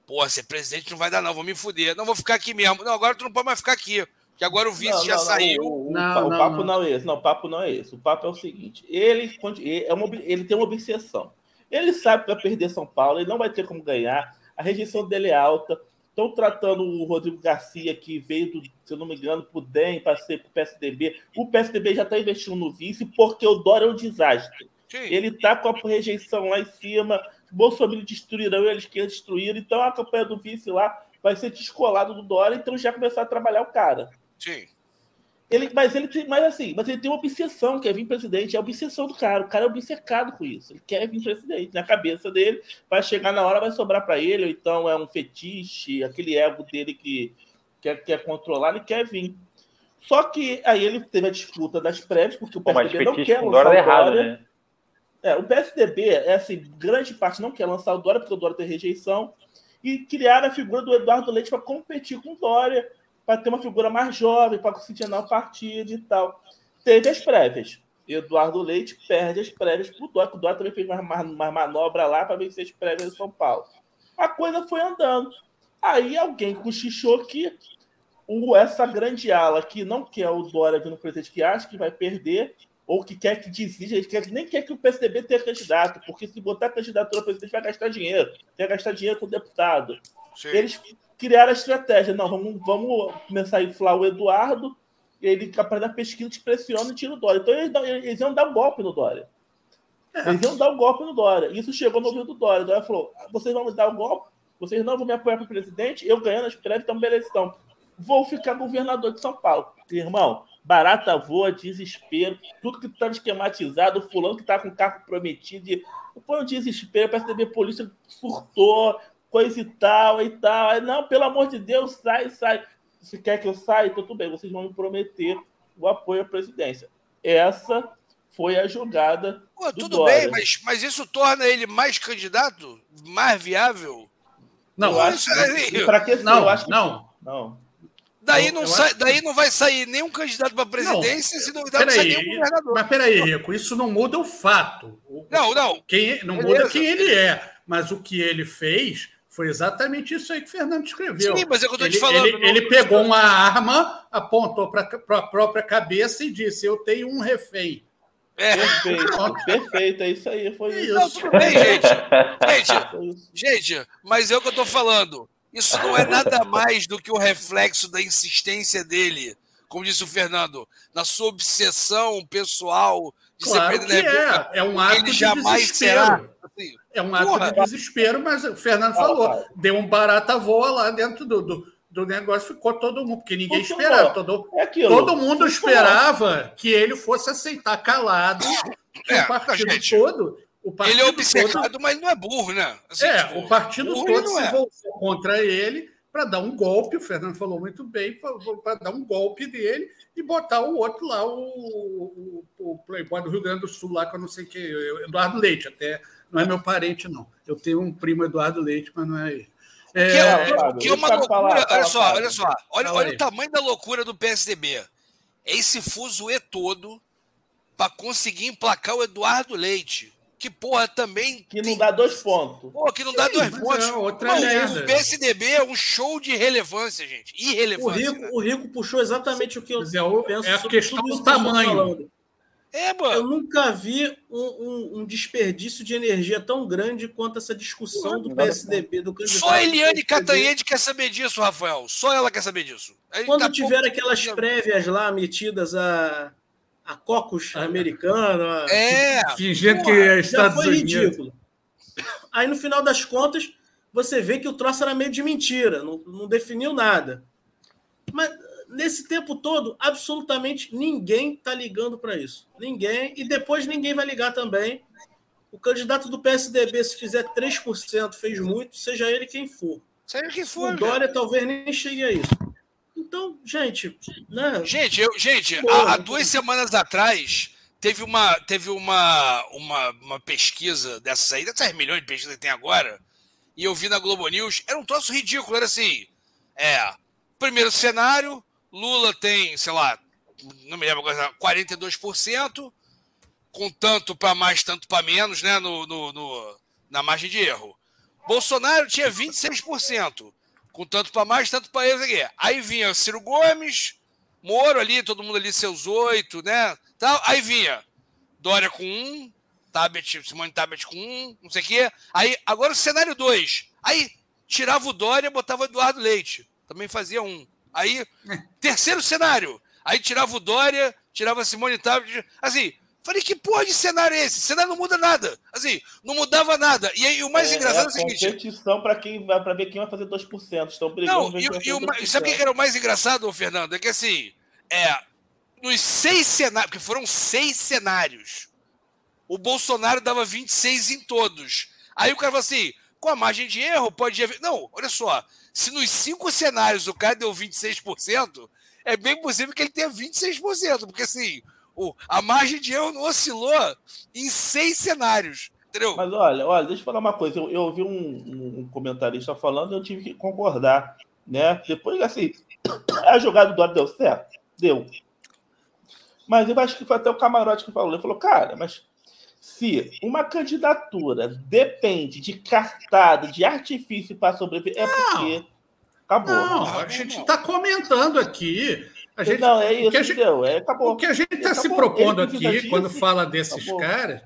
Pô, ser presidente não vai dar, não, vou me fuder. Não vou ficar aqui mesmo. Não, agora tu não pode mais ficar aqui. Que agora o vice não, já não, saiu. O, o, não, o papo não. é esse. Não, o papo não é esse. O papo é o seguinte: ele, é uma, ele tem uma obsessão. Ele sabe que vai perder São Paulo, ele não vai ter como ganhar, a rejeição dele é alta. Estão tratando o Rodrigo Garcia, que veio, do, se eu não me engano, para o DEM, para ser para o PSDB. O PSDB já está investindo no vice, porque o Dória é um desastre. Sim. Ele está com a rejeição lá em cima, Bolsonaro destruirão, eles querem destruir. Então a campanha do vice lá vai ser descolado do Dória, então já começar a trabalhar o cara. Sim. Ele, mas ele tem, mas assim, mas ele tem uma obsessão, que é vir presidente, é a obsessão do cara. O cara é obcecado com isso. Ele quer vir presidente. Na cabeça dele, vai chegar na hora, vai sobrar para ele, ou então é um fetiche, aquele ego dele que quer, quer controlar, ele quer vir. Só que aí ele teve a disputa das prévias, porque o PSDB não quer lançar o Dória. Errado, né? É, o PSDB, é assim, grande parte não quer lançar o Dória, porque o Dória tem rejeição, e criaram a figura do Eduardo Leite para competir com o Dória para ter uma figura mais jovem, para oxigenar o partido e tal. Teve as prévias. Eduardo Leite perde as prévias para o Dória, o Dória também fez uma, uma manobra lá para vencer as prévias em São Paulo. A coisa foi andando. Aí alguém cochichou que essa grande ala que não quer o Dória vindo presidente, que acha que vai perder, ou que quer que desista, quer, nem quer que o PSDB tenha candidato, porque se botar candidatura ao presidente vai gastar dinheiro, vai gastar dinheiro com o deputado. Sim. Eles criaram a estratégia. Não, vamos, vamos começar a inflar o Eduardo, e ele, capaz da pesquisa, te pressiona e tira o Dória. Então eles, eles iam dar um golpe no Dória. É. Eles iam dar um golpe no Dória. Isso chegou no ouvido do Dória. O Dória falou: vocês vão me dar um golpe? Vocês não vão me apoiar para presidente? Eu ganhando as prévias, então beleza. Então, vou ficar governador de São Paulo. Irmão, barata voa, desespero, tudo que estava esquematizado, o fulano que está com o carro prometido. Foi um desespero, o PSDB polícia surtou, coisa e tal e tal. Aí, não, pelo amor de Deus, sai, sai. Se quer que eu saia, então tudo bem, vocês vão me prometer o apoio à presidência. Essa foi a jogada. Pô, tudo Dória. bem, mas, mas isso torna ele mais candidato? Mais viável? Não, eu acho que. Para que não, eu acho que, não. Não. Daí não, sai, acho... daí não vai sair nenhum candidato para presidência, não, se duvidar, não sai nenhum governador. Mas peraí, Rico, isso não muda o fato. Não, não. Quem, não Beleza. muda quem ele é. Mas o que ele fez foi exatamente isso aí que o Fernando escreveu. Sim, mas é o que eu ele, te falando. Ele, ele pegou uma arma, apontou para a própria cabeça e disse: Eu tenho um refém. É. Perfeito, (laughs) perfeito, é isso aí. Foi isso. Não, tudo bem, gente. Gente, (laughs) gente, mas é o que eu tô falando. Isso não é nada (laughs) mais do que o reflexo da insistência dele, como disse o Fernando, na sua obsessão pessoal de claro ser presidente. É. é um ato ele jamais de será. Assim, é um ato Porra. de desespero, mas o Fernando falou, deu um barata voa lá dentro do, do, do negócio, ficou todo mundo, porque ninguém esperava. Todo, é todo mundo esperava que ele fosse aceitar calado é, o partido gente, todo. O partido ele é obcecado, todo, mas não é burro, né? Assim, é, tipo, o partido todo se é. voltou contra ele para dar um golpe, o Fernando falou muito bem, para dar um golpe dele e botar o outro lá, o, o, o, Playboy do Rio Grande do Sul, lá, que eu não sei que, Eduardo Leite, até não é meu parente, não. Eu tenho um primo Eduardo Leite, mas não é ele. É, que é, que é uma loucura. Falar, olha só, olha só. Olha, olha o tamanho da loucura do PSDB. É esse fuzuê todo para conseguir emplacar o Eduardo Leite que, porra, também. Que tem... não dá dois pontos. Pô, que não Sim, dá dois pontos. É, outra Mano, o PSDB é um show de relevância, gente. Irrelevância. O Rico, o Rico puxou exatamente o que eu é, o, penso é a questão do tamanho. É, mano. Eu nunca vi um, um, um, desperdício de energia tão grande quanto essa discussão do PSDB, do candidato. Só a Eliane Catanhede quer saber disso, Rafael. Só ela quer saber disso. Quando tá tiver pouco... aquelas prévias lá metidas a a cocos ah, americana. É. Fingindo que é Estados foi Unidos. ridículo. Aí no final das contas, você vê que o troço era meio de mentira, não, não definiu nada. Mas nesse tempo todo, absolutamente ninguém está ligando para isso. Ninguém. E depois ninguém vai ligar também. O candidato do PSDB, se fizer 3%, fez muito, seja ele quem for. Seja quem for. O Dória talvez nem chegue a isso. Então, gente. Né? Gente, eu, gente há, há, duas semanas atrás teve uma, teve uma, uma, uma pesquisa dessas aí, dessas milhões de pesquisas que tem agora, e eu vi na Globo News, era um troço ridículo, era assim. É. Primeiro cenário, Lula tem, sei lá, não me lembro agora, 42%, com tanto para mais, tanto para menos, né? No, no, no, na margem de erro. Bolsonaro tinha 26% com tanto para mais, tanto para eles aqui. Aí vinha Ciro Gomes, Moro ali, todo mundo ali, seus oito, né? Tal. Aí vinha Dória com um, Tabet, Simone Tabet com um, não sei o quê. Aí, agora o cenário dois. Aí tirava o Dória, botava o Eduardo Leite. Também fazia um. Aí, terceiro cenário. Aí tirava o Dória, tirava a Simone Tabet. Assim, Falei, que porra de cenário é esse? cenário não muda nada. Assim, não mudava nada. E aí o mais é, engraçado é, é o seguinte. competição para quem vai para ver quem vai fazer 2%. Estão brigando. Não, e, e o, sabe o que era o mais engraçado, Fernando? É que assim, é, nos seis cenários, porque foram seis cenários, o Bolsonaro dava 26 em todos. Aí o cara falou assim: com a margem de erro, pode haver. Não, olha só. Se nos cinco cenários o cara deu 26%, é bem possível que ele tenha 26%, porque assim o, a margem de erro não oscilou em seis cenários. Entendeu? Mas olha, olha, deixa eu falar uma coisa. Eu, eu ouvi um, um comentarista falando e eu tive que concordar. Né? Depois, assim, a jogada do Dória deu certo? Deu. Mas eu acho que foi até o camarote que falou. Ele falou, cara, mas se uma candidatura depende de cartada, de artifício para sobreviver, é porque acabou. Não, a gente está comentando aqui a gente, não, é isso, o que a gente, é, acabou. O que a gente está se propondo aqui, quando fala desses acabou. caras,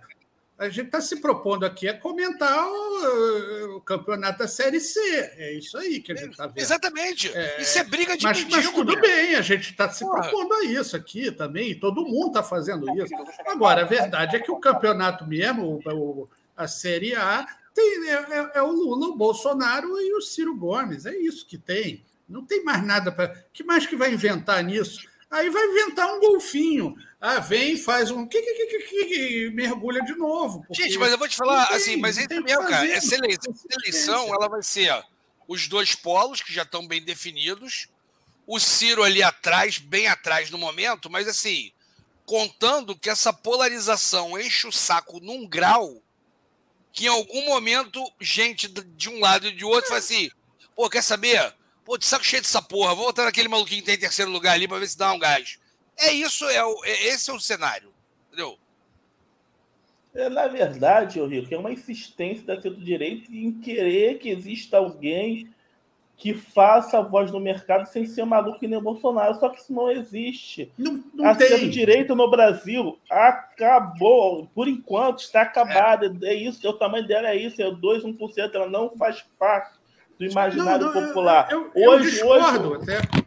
a gente está se propondo aqui é comentar o, o, campeonato da Série C. É isso aí que a gente está vendo. Exatamente. É, isso é briga de mas, mendigo, mas tudo bem, a gente está se Porra. propondo a isso aqui também. Todo mundo está fazendo isso. Agora, a verdade é que o campeonato mesmo, o, a Série A, tem, é, é, é o Lula, o Bolsonaro e o Ciro Gomes. É isso que tem. Não tem mais nada para. que mais que vai inventar nisso? Aí vai inventar um golfinho. Ah, vem, faz um. Que, que, que, que, mergulha de novo. Gente, mas eu vou te falar, tem, assim, mas entre mesmo, cara, essa eleição, essa eleição ela vai ser ó, os dois polos, que já estão bem definidos, o Ciro ali atrás, bem atrás no momento, mas assim, contando que essa polarização enche o saco num grau que em algum momento gente de um lado e de outro fala assim: pô, quer saber? Pô, de saco cheio dessa porra, vou botar naquele maluquinho que tem terceiro lugar ali para ver se dá um gás. É isso, é, o, é esse é o cenário. Entendeu? É, na verdade, o Rico, é uma insistência da centro-direita em querer que exista alguém que faça a voz no mercado sem ser maluco que nem o Bolsonaro. Só que isso não existe. Não, não a centro-direita no Brasil acabou. Por enquanto, está acabada. É. é isso, o tamanho dela é isso, é 2, 1%. Ela não faz parte do imaginário não, não, popular. Eu, eu, hoje, eu hoje, até.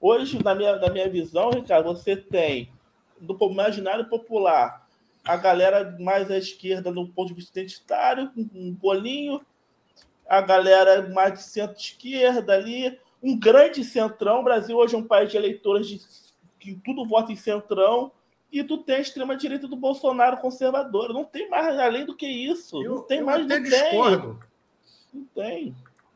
hoje, na minha, na minha visão, Ricardo, você tem do imaginário popular a galera mais à esquerda no ponto de vista identitário, um bolinho, a galera mais de centro-esquerda ali, um grande centrão. O Brasil hoje é um país de eleitores de, que tudo vota em centrão. E tu tem a extrema-direita do Bolsonaro conservador. Não tem mais além do que isso. Eu, não tem mais. Até discordo. Tem. Não tem.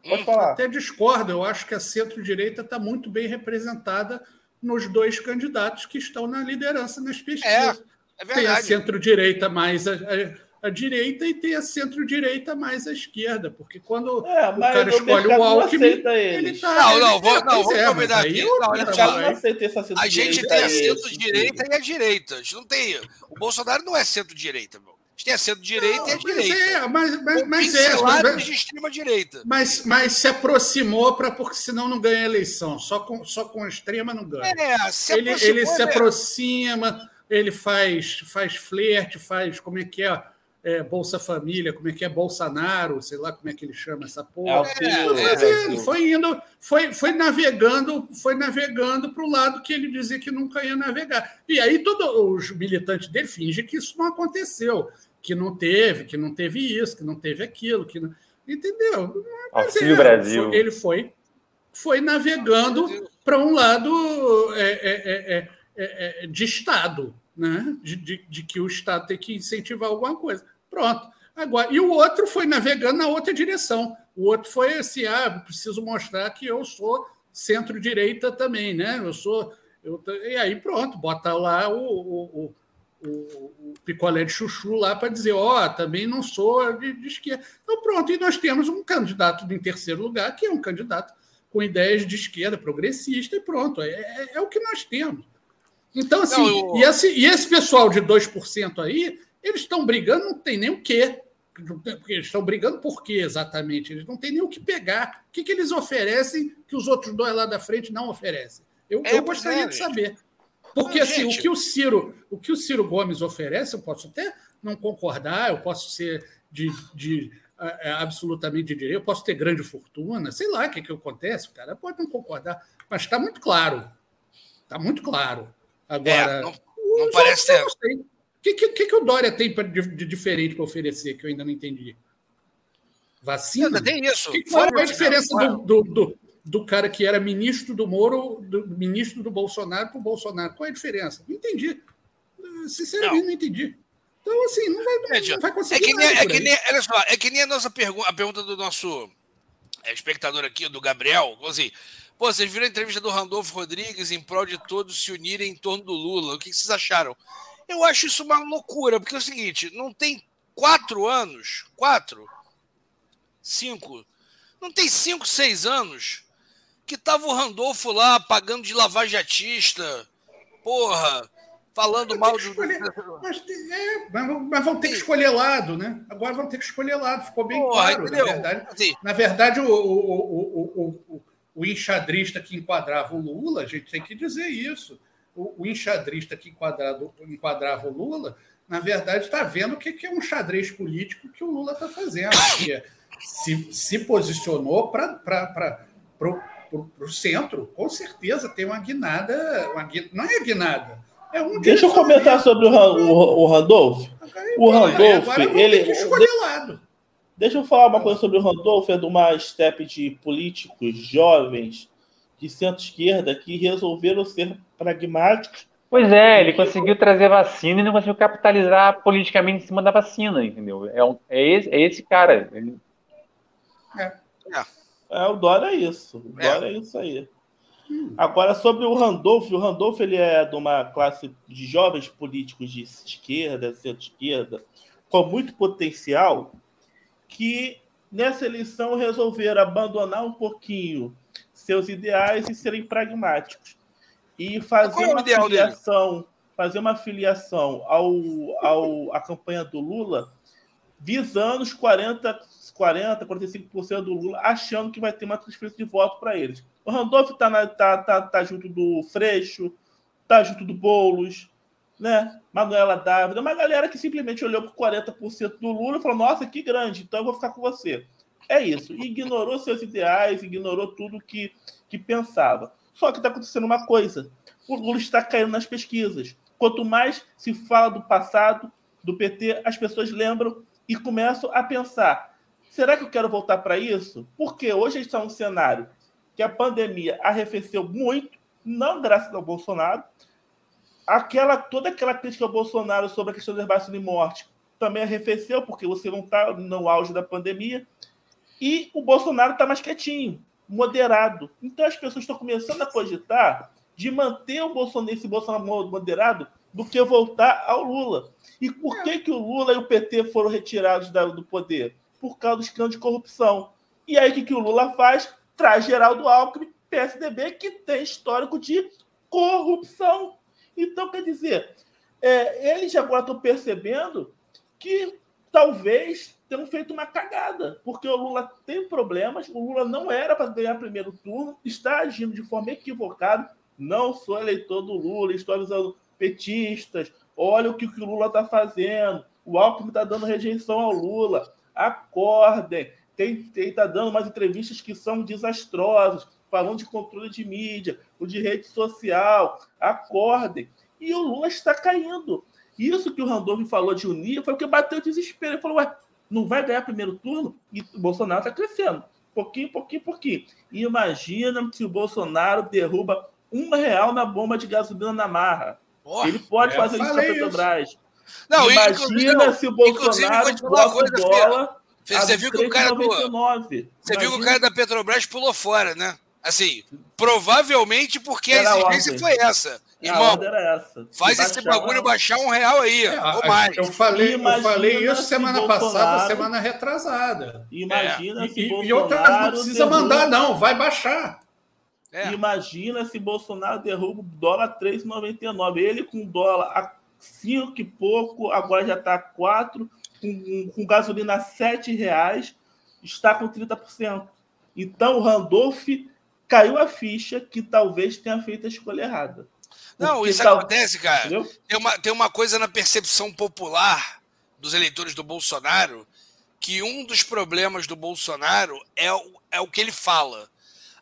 Pode falar. Até discordo, eu acho que a centro-direita está muito bem representada nos dois candidatos que estão na liderança nas pesquisas. É, é verdade. Tem a centro-direita mais a, a, a, direita e tem a centro-direita mais a esquerda, porque quando é, o cara escolhe o Alckmin, ele está... Não, não, vou, não, vou é, combinar aqui. Não, não, não a gente tem a centro-direita e a direita. A gente não tem... O Bolsonaro não é centro-direita, meu. Tem a centro-direita e a direita. É, mas, mas, mas é, mas, de extrema-direita. Mas, mas se aproximou para porque senão não ganha eleição. Só com, só com a extrema não ganha. É, se ele, ele se aproxima, ele faz, faz flerte, faz como é que é, é, Bolsa Família, como é que é Bolsonaro, sei lá como é que ele chama essa porra. É, foi, fazendo, foi indo, foi, foi navegando, foi navegando para o lado que ele dizia que nunca ia navegar. E aí todos os militantes dele fingem que isso não aconteceu que não teve, que não teve isso, que não teve aquilo, que não... entendeu? Mas é, Brasil. Foi, ele foi, foi navegando para um lado é é, é, é, de Estado, né? De, de, de, que o Estado tem que incentivar alguma coisa. Pronto. Agora, e o outro foi navegando na outra direção. O outro foi assim: ah, preciso mostrar que eu sou centro-direita também, né? Eu sou. Eu, e aí, pronto, bota lá o, o o, o picolé de chuchu lá para dizer, ó, oh, também não sou de, de, esquerda. Então, pronto, e nós temos um candidato em terceiro lugar, que é um candidato com ideias de esquerda, progressista, e pronto, é, é, é o que nós temos. Então, assim, não, eu... e, esse, e esse pessoal de 2% aí, eles estão brigando, não tem nem o quê. Eles estão brigando por quê exatamente? Eles não têm nem o que pegar. O que, que eles oferecem que os outros dois lá da frente não oferecem? Eu, é, eu gostaria é, de saber. Porque assim, o que o Ciro, o que o Ciro Gomes oferece, eu posso até não concordar, eu posso ser de, de é, absolutamente de direita, eu posso ter grande fortuna, sei lá o que, que acontece, o cara pode não concordar, mas está muito claro. Está muito claro. Agora, é, não, não parece ter. O que, que, que, o Dória tem de, diferente para oferecer que eu ainda não entendi? Vacina? Ainda tem isso. Que, qual é a diferença do, do, do, do cara que era ministro do Moro, do ministro do Bolsonaro para o Bolsonaro. Qual é a diferença? Não entendi. Sinceramente, não, não entendi. Então, assim, não vai, não, não vai conseguir. É que, nem, é, que nem, olha só, é que nem a nossa pergunta, a pergunta do nosso é, espectador aqui, do Gabriel, assim. Pô, vocês viram a entrevista do Randolfo Rodrigues em prol de todos se unirem em torno do Lula. O que vocês acharam? Eu acho isso uma loucura, porque é o seguinte: não tem quatro anos, quatro, cinco, não tem cinco, seis anos que tava o Randolfo lá pagando de lavajatista, porra, falando mal do. Escolher, mas, é, mas, vão ter que escolher lado, né? Agora vão ter que escolher lado, ficou bem porra, claro. Entendeu? Na verdade, assim, na verdade o, o, o, o, o enxadrista que enquadrava o Lula, a gente tem que dizer isso. O, o enxadrista que enquadrava, enquadrava o Lula, na verdade, está vendo o que, que é um xadrez político que o Lula está fazendo. Que é, se, se posicionou para o centro, com certeza tem uma guinada. Uma, não é guinada. É um Deixa eu comentar sobre o, o, o Randolph. O Randolph, ele. lado. Deixa eu falar uma coisa sobre o Randolph, é de uma step de políticos jovens de centro-esquerda que resolveram ser pragmáticos. Pois é, ele conseguiu trazer vacina e não conseguiu capitalizar politicamente em cima da vacina, entendeu? É, um, é, esse, é esse cara. Ele... É. é. É, o Dória é isso. O é. Dória é, é isso aí. Hum. Agora, sobre o Randolph, o Randolph ele é de uma classe de jovens políticos de esquerda, centro-esquerda, com muito potencial, que nessa eleição resolveram abandonar um pouquinho seus ideais e serem pragmáticos. E fazer é uma filiação, fazer uma filiação ao, ao, à campanha do Lula visando os 40 40%, 45% do Lula, achando que vai ter uma transferência de voto para eles. O Randolph está tá, tá, tá junto do Freixo, tá junto do Boulos, né? Manuela Dávila, uma galera que simplesmente olhou para 40% do Lula e falou: Nossa, que grande, então eu vou ficar com você. É isso. Ignorou seus ideais, ignorou tudo que, que pensava. Só que está acontecendo uma coisa: o Lula está caindo nas pesquisas. Quanto mais se fala do passado, do PT, as pessoas lembram e começam a pensar: Será que eu quero voltar para isso? Porque hoje está num cenário que a pandemia arrefeceu muito, não graças ao Bolsonaro. Aquela, toda aquela crítica ao Bolsonaro sobre a questão das baixas de morte também arrefeceu, porque você não está no auge da pandemia. E o Bolsonaro está mais quietinho, moderado. Então as pessoas estão começando a cogitar de manter o Bolsonaro, esse Bolsonaro moderado do que voltar ao Lula. E por que, que o Lula e o PT foram retirados do poder? Por causa do escândalo de corrupção. E aí o que, que o Lula faz? Traz Geraldo Alckmin, PSDB, que tem histórico de corrupção. Então, quer dizer, é, eles agora estão percebendo que talvez tenham feito uma cagada, porque o Lula tem problemas, o Lula não era para ganhar primeiro turno, está agindo de forma equivocada. Não sou eleitor do Lula, estou avisando petistas, olha o que o Lula está fazendo, o Alckmin está dando rejeição ao Lula, acordem, tem está dando umas entrevistas que são desastrosas, falando de controle de mídia, o de rede social, acordem. E o Lula está caindo. Isso que o Randolph falou de unir foi o que bateu o desespero. Ele falou, ué, não vai ganhar primeiro turno? E o Bolsonaro está crescendo. Pouquinho, pouquinho, pouquinho. E imagina se o Bolsonaro derruba um real na bomba de gasolina na marra. Porra, ele pode fazer isso na Petrobras. Não, Imagina se o Bolsonaro bota o dólar. Você viu que o cara do, Você viu que o cara da Petrobras pulou fora, né? Assim, provavelmente porque a exigência foi essa. Irmão, essa, faz esse bagulho baixar um real aí, é, ou mais. Eu falei, eu falei isso semana Bolsonaro, passada, semana retrasada. Imagina é. se e, Bolsonaro. E outras não precisa derruba... mandar, não, vai baixar. É. Imagina se Bolsonaro derruba o dólar 3,99. Ele com dólar a 5 e pouco, agora já está a 4, com, com gasolina a 7 reais, está com 30%. Então o Randolph caiu a ficha que talvez tenha feito a escolha errada. Não, isso tal... acontece, cara. Tem uma, tem uma coisa na percepção popular dos eleitores do Bolsonaro que um dos problemas do Bolsonaro é o, é o que ele fala.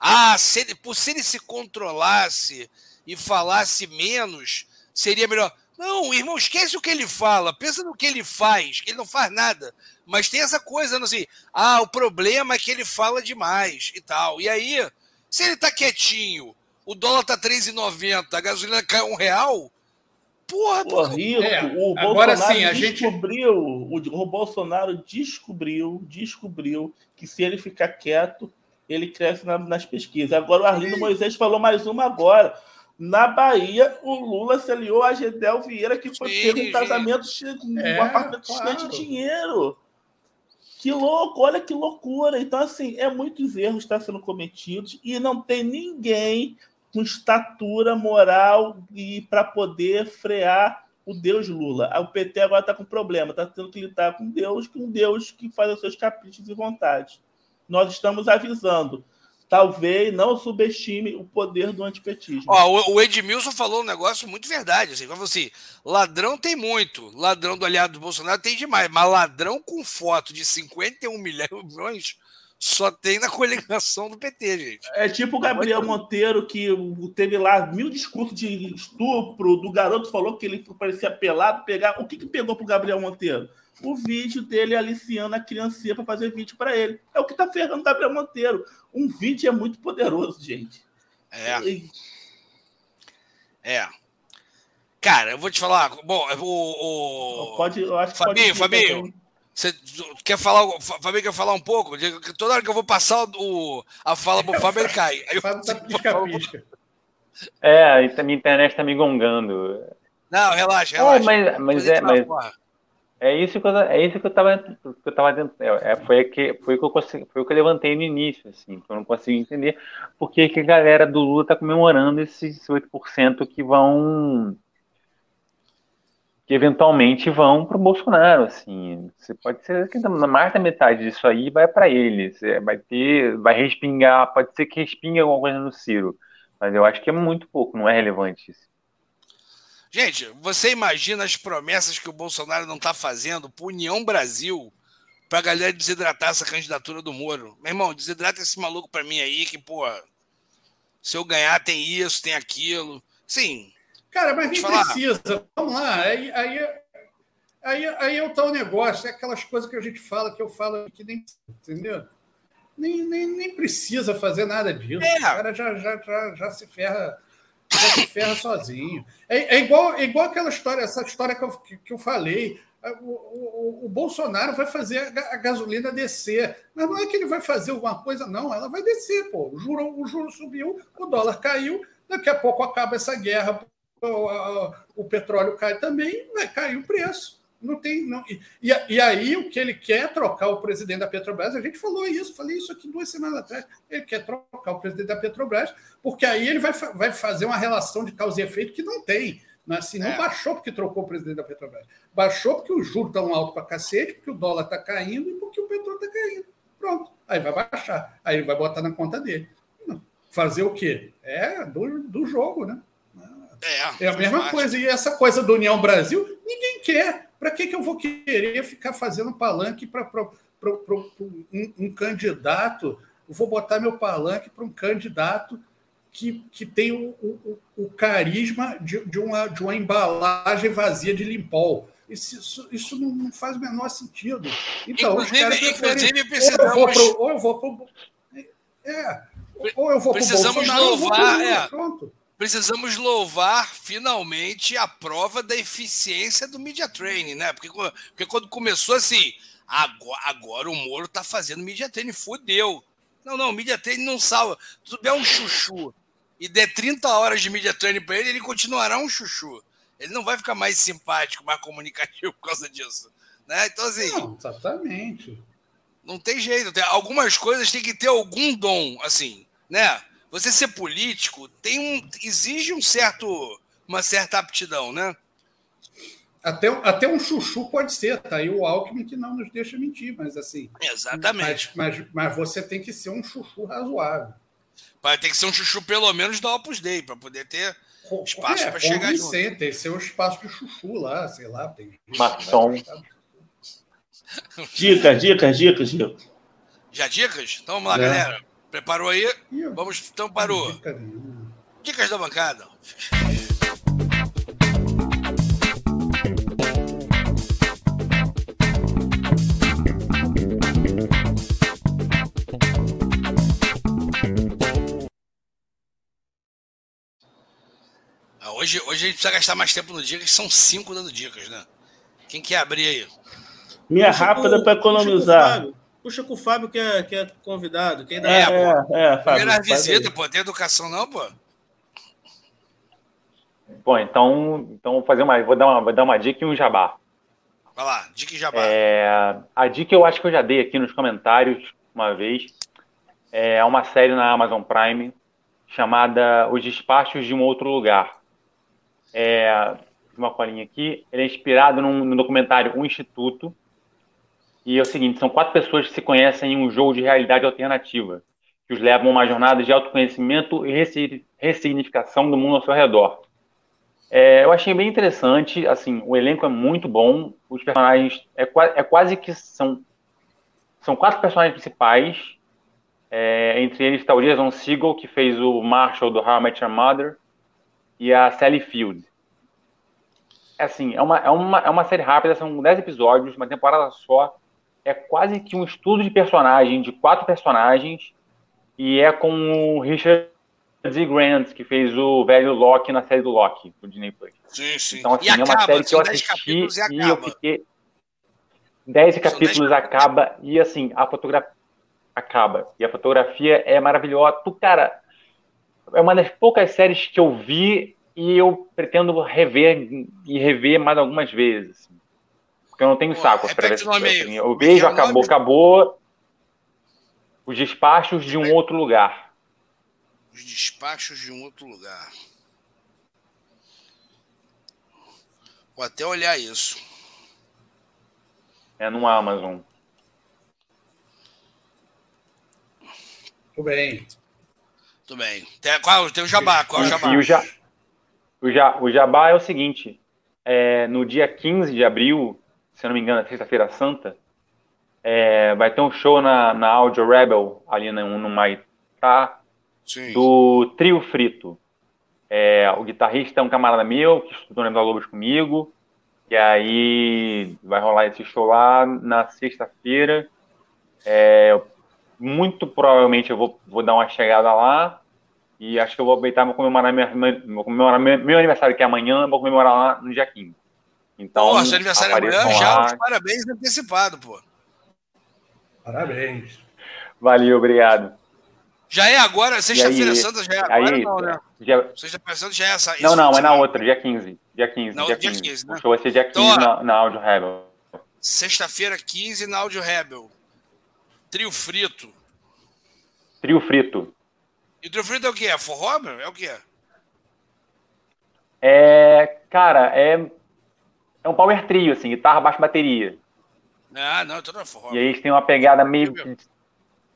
Ah, se ele, por se ele se controlasse e falasse menos, seria melhor. Não, irmão, esquece o que ele fala, pensa no que ele faz, que ele não faz nada. Mas tem essa coisa, não assim, ah, o problema é que ele fala demais e tal. E aí, se ele tá quietinho, o dólar tá 3,90, a gasolina cai um real, porra, Pô, rico, é, o agora sim, a descobriu, gente... o, o Bolsonaro descobriu, descobriu que se ele ficar quieto, ele cresce na, nas pesquisas. Agora o Arlindo Moisés falou mais uma agora. Na Bahia, o Lula se aliou a Gedel Vieira, que foi pego em casamento com é, um apartamento claro. de dinheiro. Que louco, olha que loucura. Então, assim, é muitos erros estão sendo cometidos e não tem ninguém com estatura moral e para poder frear o Deus Lula. O PT agora está com problema, está tendo que lidar com Deus, com Deus que faz os seus caprichos e vontades nós estamos avisando. Talvez não subestime o poder do antipetismo. Ó, o Edmilson falou um negócio muito verdade. Assim, falou assim: ladrão tem muito, ladrão do aliado do Bolsonaro tem demais, mas ladrão com foto de 51 milhões só tem na coligação do PT, gente. É tipo o Gabriel Monteiro, que teve lá mil discursos de estupro, do garoto falou que ele parecia pelado, pegar. O que, que pegou pro Gabriel Monteiro? o vídeo dele aliciando a criancinha para fazer vídeo para ele. É o que está ferrando o Gabriel Monteiro. Um vídeo é muito poderoso, gente. É. É. Cara, eu vou te falar. Bom, o. o... Pode, eu acho Fabinho, Fabinho. Você quer falar, Fabinho quer falar um pouco? Toda hora que eu vou passar o, a fala pro Fábio, ele cai. Aí eu, tá (laughs) pisca, pisca. É, a minha internet tá me gongando. Não, relaxa, relaxa. É, mas, mas, é, mas, é isso que eu, é isso que eu tava, que eu tava dentro, é, é, foi que foi que eu consegui, foi o que eu levantei no início, assim, que eu não consigo entender por que, que a galera do Lula tá comemorando esses 8% que vão que eventualmente vão para o Bolsonaro, assim, você pode ser que mais da metade disso aí vai para ele, vai ter, vai respingar, pode ser que respingue alguma coisa no Ciro, mas eu acho que é muito pouco, não é relevante isso. Gente, você imagina as promessas que o Bolsonaro não está fazendo para União Brasil para a galera desidratar essa candidatura do Moro? Meu irmão, desidrata esse maluco para mim aí, que, pô, se eu ganhar tem isso, tem aquilo. Sim. Cara, mas nem precisa. Vamos lá. Aí, aí, aí, aí é o tal negócio. É aquelas coisas que a gente fala, que eu falo que nem. Entendeu? Nem, nem, nem precisa fazer nada disso. É. O cara já, já, já, já se ferra já se ferra sozinho. É, é, igual, é igual aquela história, essa história que eu, que eu falei. O, o, o, Bolsonaro vai fazer a, gasolina descer. Mas não é que ele vai fazer alguma coisa, não. Ela vai descer, pô. O juro, o juro subiu, o dólar caiu, daqui a pouco acaba essa guerra, o, o petróleo cai também, vai cair o preço. Não tem. Não, e, e aí o que ele quer trocar o presidente da Petrobras, a gente falou isso, falei isso aqui duas semanas atrás. Ele quer trocar o presidente da Petrobras, porque aí ele vai, vai fazer uma relação de causa e efeito que não tem. Mas, assim, não é. baixou porque trocou o presidente da Petrobras. Baixou porque os juros estão altos para cacete, porque o dólar está caindo e porque o petróleo está caindo. Pronto. Aí vai baixar. Aí ele vai botar na conta dele. Fazer o quê? É do, do jogo, né? É, é a mesma coisa. E essa coisa do União Brasil, ninguém quer. Para que, que eu vou querer ficar fazendo palanque para um, um candidato? Eu vou botar meu palanque para um candidato que, que tem o, o, o carisma de, de, uma, de uma embalagem vazia de limpol. Isso, isso, isso não faz o menor sentido. Então, inclusive, inclusive precisamos... Ou eu vou para é, ou eu vou precisamos louvar, é, pronto. Precisamos louvar finalmente a prova da eficiência do media training, né? Porque, porque quando começou assim, agora, agora o Moro tá fazendo media training, fodeu. Não, não, media training não salva. Tudo é um chuchu e der 30 horas de media training para ele, ele continuará um chuchu. Ele não vai ficar mais simpático, mais comunicativo (laughs) por causa disso. Né? Então, assim. Não, exatamente. Não tem jeito. Tem, algumas coisas tem que ter algum dom, assim, né? Você ser político tem um, exige um certo, uma certa aptidão, né? Até, até um chuchu pode ser, tá aí o Alckmin que não nos deixa mentir, mas assim. Exatamente. Mas, mas, mas você tem que ser um chuchu razoável. Vai ter que ser um chuchu, pelo menos, da Opus Dei, para poder ter espaço é, para chegar junto. Tem que ser um espaço de chuchu lá, sei lá. Tem... Maçom. Dicas, dicas, dicas, dicas. Já dicas? Então vamos lá, é. galera. Preparou aí? Vamos, então parou. Dicas da bancada. Hoje, hoje a gente precisa gastar mais tempo no dia, que são cinco dando dicas, né? Quem quer abrir aí? Minha rápida para economizar. Puxa com o Fábio, que é, que é convidado. Quem dá é, é, é, Fábio. Primeira visita, pô. Tem educação não, pô? Bom, então, então vou fazer uma, vou dar uma, vou dar uma dica e um jabá. Vai lá, dica e jabá. É, a dica eu acho que eu já dei aqui nos comentários uma vez. É uma série na Amazon Prime chamada Os Despachos de um Outro Lugar é, uma colinha aqui, ele é inspirado num, no documentário O Instituto. E é o seguinte: são quatro pessoas que se conhecem em um jogo de realidade alternativa, que os levam a uma jornada de autoconhecimento e ressignificação do mundo ao seu redor. É, eu achei bem interessante, assim, o elenco é muito bom, os personagens é, é quase que são são quatro personagens principais, é, entre eles está o Jason Segel, que fez o Marshall do How I Met Your Mother, e a Sally Field. É assim, é uma, é uma, é uma série rápida, são 10 episódios, uma temporada só. É quase que um estudo de personagem, de quatro personagens, e é com o Richard Z. Grant, que fez o velho Loki na série do Loki, do Disney Plus. Sim, sim. Então, assim, é uma série que eu assisti e, e eu fiquei. 10 capítulos acaba, e assim, a fotografia acaba. E a fotografia é maravilhosa. Tu, cara, é uma das poucas séries que eu vi e eu pretendo rever e rever mais algumas vezes. Assim. Porque eu não tenho Pô, saco para ver assim, Eu vejo, acabou, acabou. Os despachos de um outro lugar. Os despachos de um outro lugar. Vou até olhar isso. É no Amazon. Tudo bem. Tudo bem. Tem, qual, tem o Jabá. Qual é o Jabá? E o, ja, o, ja, o Jabá é o seguinte: é, no dia 15 de abril, se não me engano, é sexta-feira santa, é, vai ter um show na, na Audio Rebel, ali no, no Maitá, Sim. do Trio Frito. É, o guitarrista é um camarada meu, que estudou na Lobos comigo, e aí vai rolar esse show lá na sexta-feira. É, muito provavelmente eu vou, vou dar uma chegada lá. E acho que eu vou aproveitar vou comemorar, minha, vou comemorar meu, meu, aniversário, que é amanhã, vou comemorar lá no dia 15. Então, pô, seu aniversário é amanhã, já os parabéns antecipado, pô. Parabéns. Valeu, obrigado. Já é agora? Sexta-feira Santa já é agora? Aí, não, né? Já... Sexta-feira Santa já é essa. Não, não, é na outra, dia 15. Dia 15. Não, dia 15. 15, dia 15 né? O show vai ser dia 15 então, na, na Audio Rebel. Sexta-feira 15 na Audio Rebel. Trio frito. Trio frito. E o trio frito é o que? É forró, meu? É o que? É, cara, é, é um power trio, assim, guitarra, baixo, bateria. Ah, não, não é forró. E aí eles têm uma pegada meio.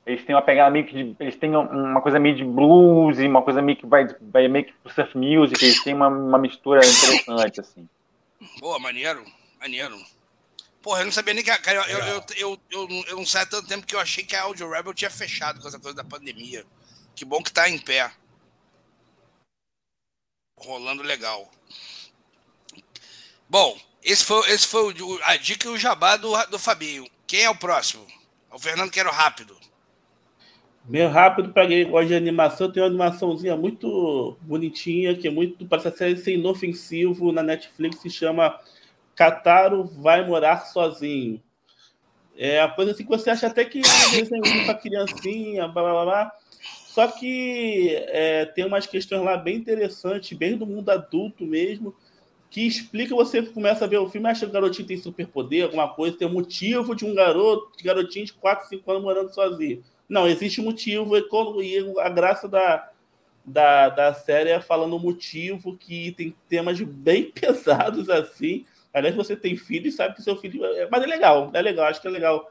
Eles têm uma pegada meio que. De, eles têm uma coisa meio de blues, uma coisa meio que vai, vai meio que pro surf music, eles têm uma, uma mistura interessante, assim. Boa, maneiro, maneiro. Porra, eu não sabia nem que. Cara, eu, eu, eu, eu, eu, não há tanto tempo que eu achei que a Audio Rebel tinha fechado com essa coisa da pandemia. Que bom que tá em pé. Rolando legal. Bom, esse foi, esse foi o, a dica e o jabá do, do Fabinho. Quem é o próximo? O Fernando Quero Rápido. Bem rápido, para quem gosta de animação, tem uma animaçãozinha muito bonitinha, que é muito. Parece ser inofensivo na Netflix, se chama Cataro Vai Morar Sozinho. É a coisa assim que você acha até que é para criancinha, blá blá blá. Só que é, tem umas questões lá bem interessantes, bem do mundo adulto mesmo, que explica, você começa a ver o filme, acha que o garotinho tem superpoder, alguma coisa, tem um motivo de um garoto, de garotinho de 4, 5 anos morando sozinho. Não, existe motivo, e a graça da, da, da série é falando o motivo que tem temas bem (laughs) pesados assim. Aliás, você tem filho e sabe que seu filho. É, mas é legal, é legal, acho que é legal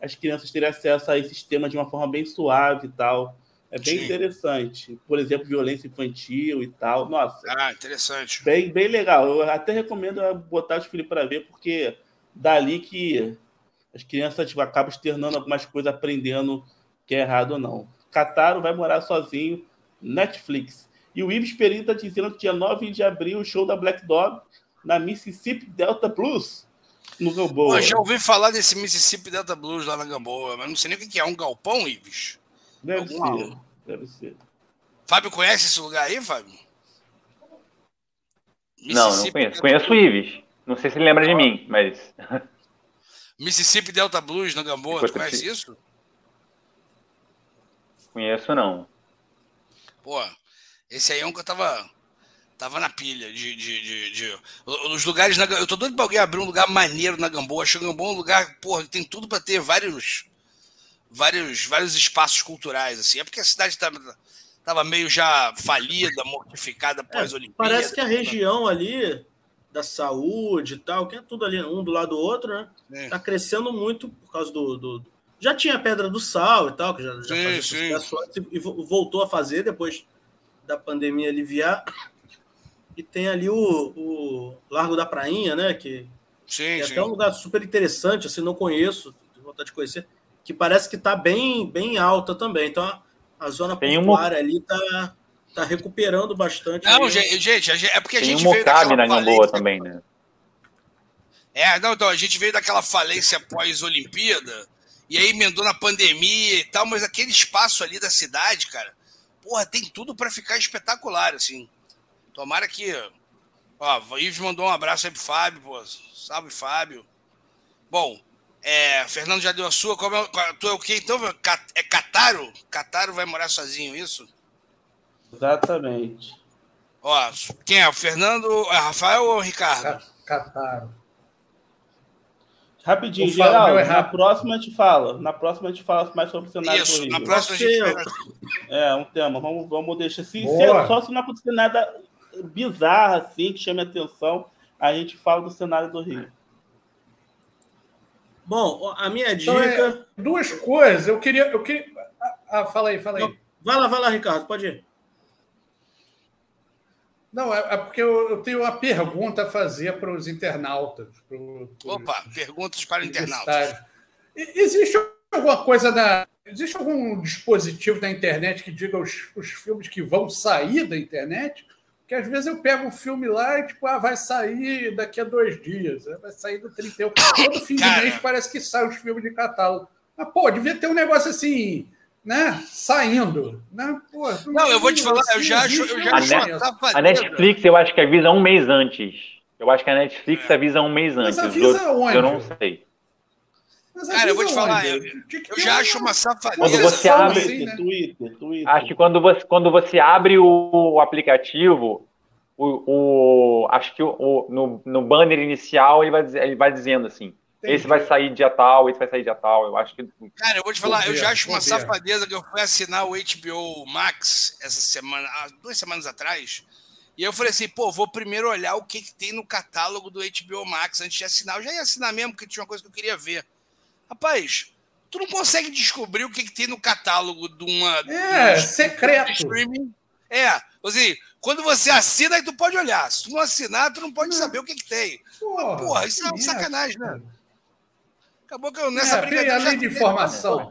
as crianças terem acesso a esses temas de uma forma bem suave e tal. É bem Sim. interessante. Por exemplo, violência infantil e tal. Nossa. Ah, interessante. Bem, bem legal. Eu até recomendo botar os filhos para ver, porque dali que as crianças tipo, acabam externando algumas coisas, aprendendo que é errado ou não. Cataro vai morar sozinho, Netflix. E o Ives Perini está dizendo que dia 9 de abril, o show da Black Dog na Mississippi Delta Blues, no Gamboa. Eu já ouvi falar desse Mississippi Delta Blues lá na Gamboa, mas não sei nem o que é. Um galpão, Ives? Deve ser. Deve ser. Fábio conhece esse lugar aí, Fábio? Não, não conheço. Conheço o Ives. Não sei se ele lembra de mim, mas. Mississippi Delta Blues na Gamboa, tu conhece isso? Conheço, não. Pô, esse aí é um que eu tava. Tava na pilha de. de, de, de... Os lugares na Eu tô doido pra alguém abrir um lugar maneiro na Gamboa. Acho que Gamboa é um lugar, porra, tem tudo pra ter vários vários, vários espaços culturais, assim. É porque a cidade estava tava meio já falida, mortificada é, pós-Olimpíada. É, parece que a região ali da saúde e tal, que é tudo ali um do lado do outro, né? É. Tá crescendo muito por causa do, do, Já tinha a Pedra do Sal e tal, que já, já sim, fazia e voltou a fazer depois da pandemia aliviar. E tem ali o, o Largo da Prainha, né? Que, sim, que é sim. até um lugar super interessante, assim, não conheço, tenho vontade de conhecer que parece que está bem, bem alta também. Então, a zona Tem portuária ali está tá recuperando bastante. Não, ali. gente, é porque a Tem gente um veio daquela na Gamboa também, né? É, não, então, a gente veio daquela falência pós-Olimpíada, e aí emendou na pandemia e tal, mas aquele espaço ali da cidade, cara, porra, tem tudo para ficar espetacular, assim. Tomara que. Ó, o Ives mandou um abraço aí pro Fábio, pô. Salve, Fábio. Bom, é, Fernando já deu a sua. Como é, tu é o quê, então? É Cataro? Cataro vai morar sozinho, isso? Exatamente. Ó, quem é? O Fernando, é Rafael ou o Ricardo? Cataro. Rapidinho, geral, é na próxima a gente fala. Na próxima a gente fala mais sobre o cenário Isso, do Rio. na próxima a gente É, um tema. Vamos, vamos deixar. Se, se, só se não acontecer nada bizarro assim, que chame atenção, a gente fala do cenário do Rio. Bom, a minha dica. Então, é, duas coisas. Eu queria. Eu queria... Ah, ah fala aí, fala aí. Vai lá, vai lá, Ricardo, pode ir. Não, é, é porque eu, eu, tenho uma pergunta a fazer para os internautas. Pro, pro, Opa, perguntas para internautas. Existe alguma coisa na. Existe algum dispositivo na internet que diga os, os filmes que vão sair da internet? Porque às vezes eu pego um filme lá e, tipo, ah, vai sair daqui a dois dias, vai sair do 31. Todo fim Cara. de mês parece que sai os filmes de catálogo. Mas, pô, devia ter um negócio assim. né, saindo. Né? Pô, não, eu vou te falar, eu já acho. Eu já acho a, a Netflix, eu acho que avisa um mês antes. Eu acho que a Netflix é. avisa um mês antes. Mas avisa onde? Eu não sei. Cara, eu vou te falar, eu, eu já acho uma safadeza. Quando você abre. Assim, né? Twitter, Twitter. Acho que quando você, quando você abre o aplicativo, o, o, acho que o, no, no banner inicial ele vai, ele vai dizendo assim: Entendi. esse vai sair dia tal, esse vai sair dia tal. Eu acho que. Cara, eu vou te falar, eu já acho uma safadeza que eu fui assinar o HBO Max essa semana, duas semanas atrás. E eu falei assim, pô, vou primeiro olhar o que, que tem no catálogo do HBO Max antes de assinar. Eu já ia assinar mesmo, porque tinha uma coisa que eu queria ver. Rapaz, tu não consegue descobrir o que, que tem no catálogo de uma. É, de secreto. Streaming. É, assim, quando você assina, aí tu pode olhar. Se tu não assinar, tu não pode saber o que, que tem. Porra, porra isso é um sacanagem, né? Acabou que eu nessa é, brincadeira. além de informação.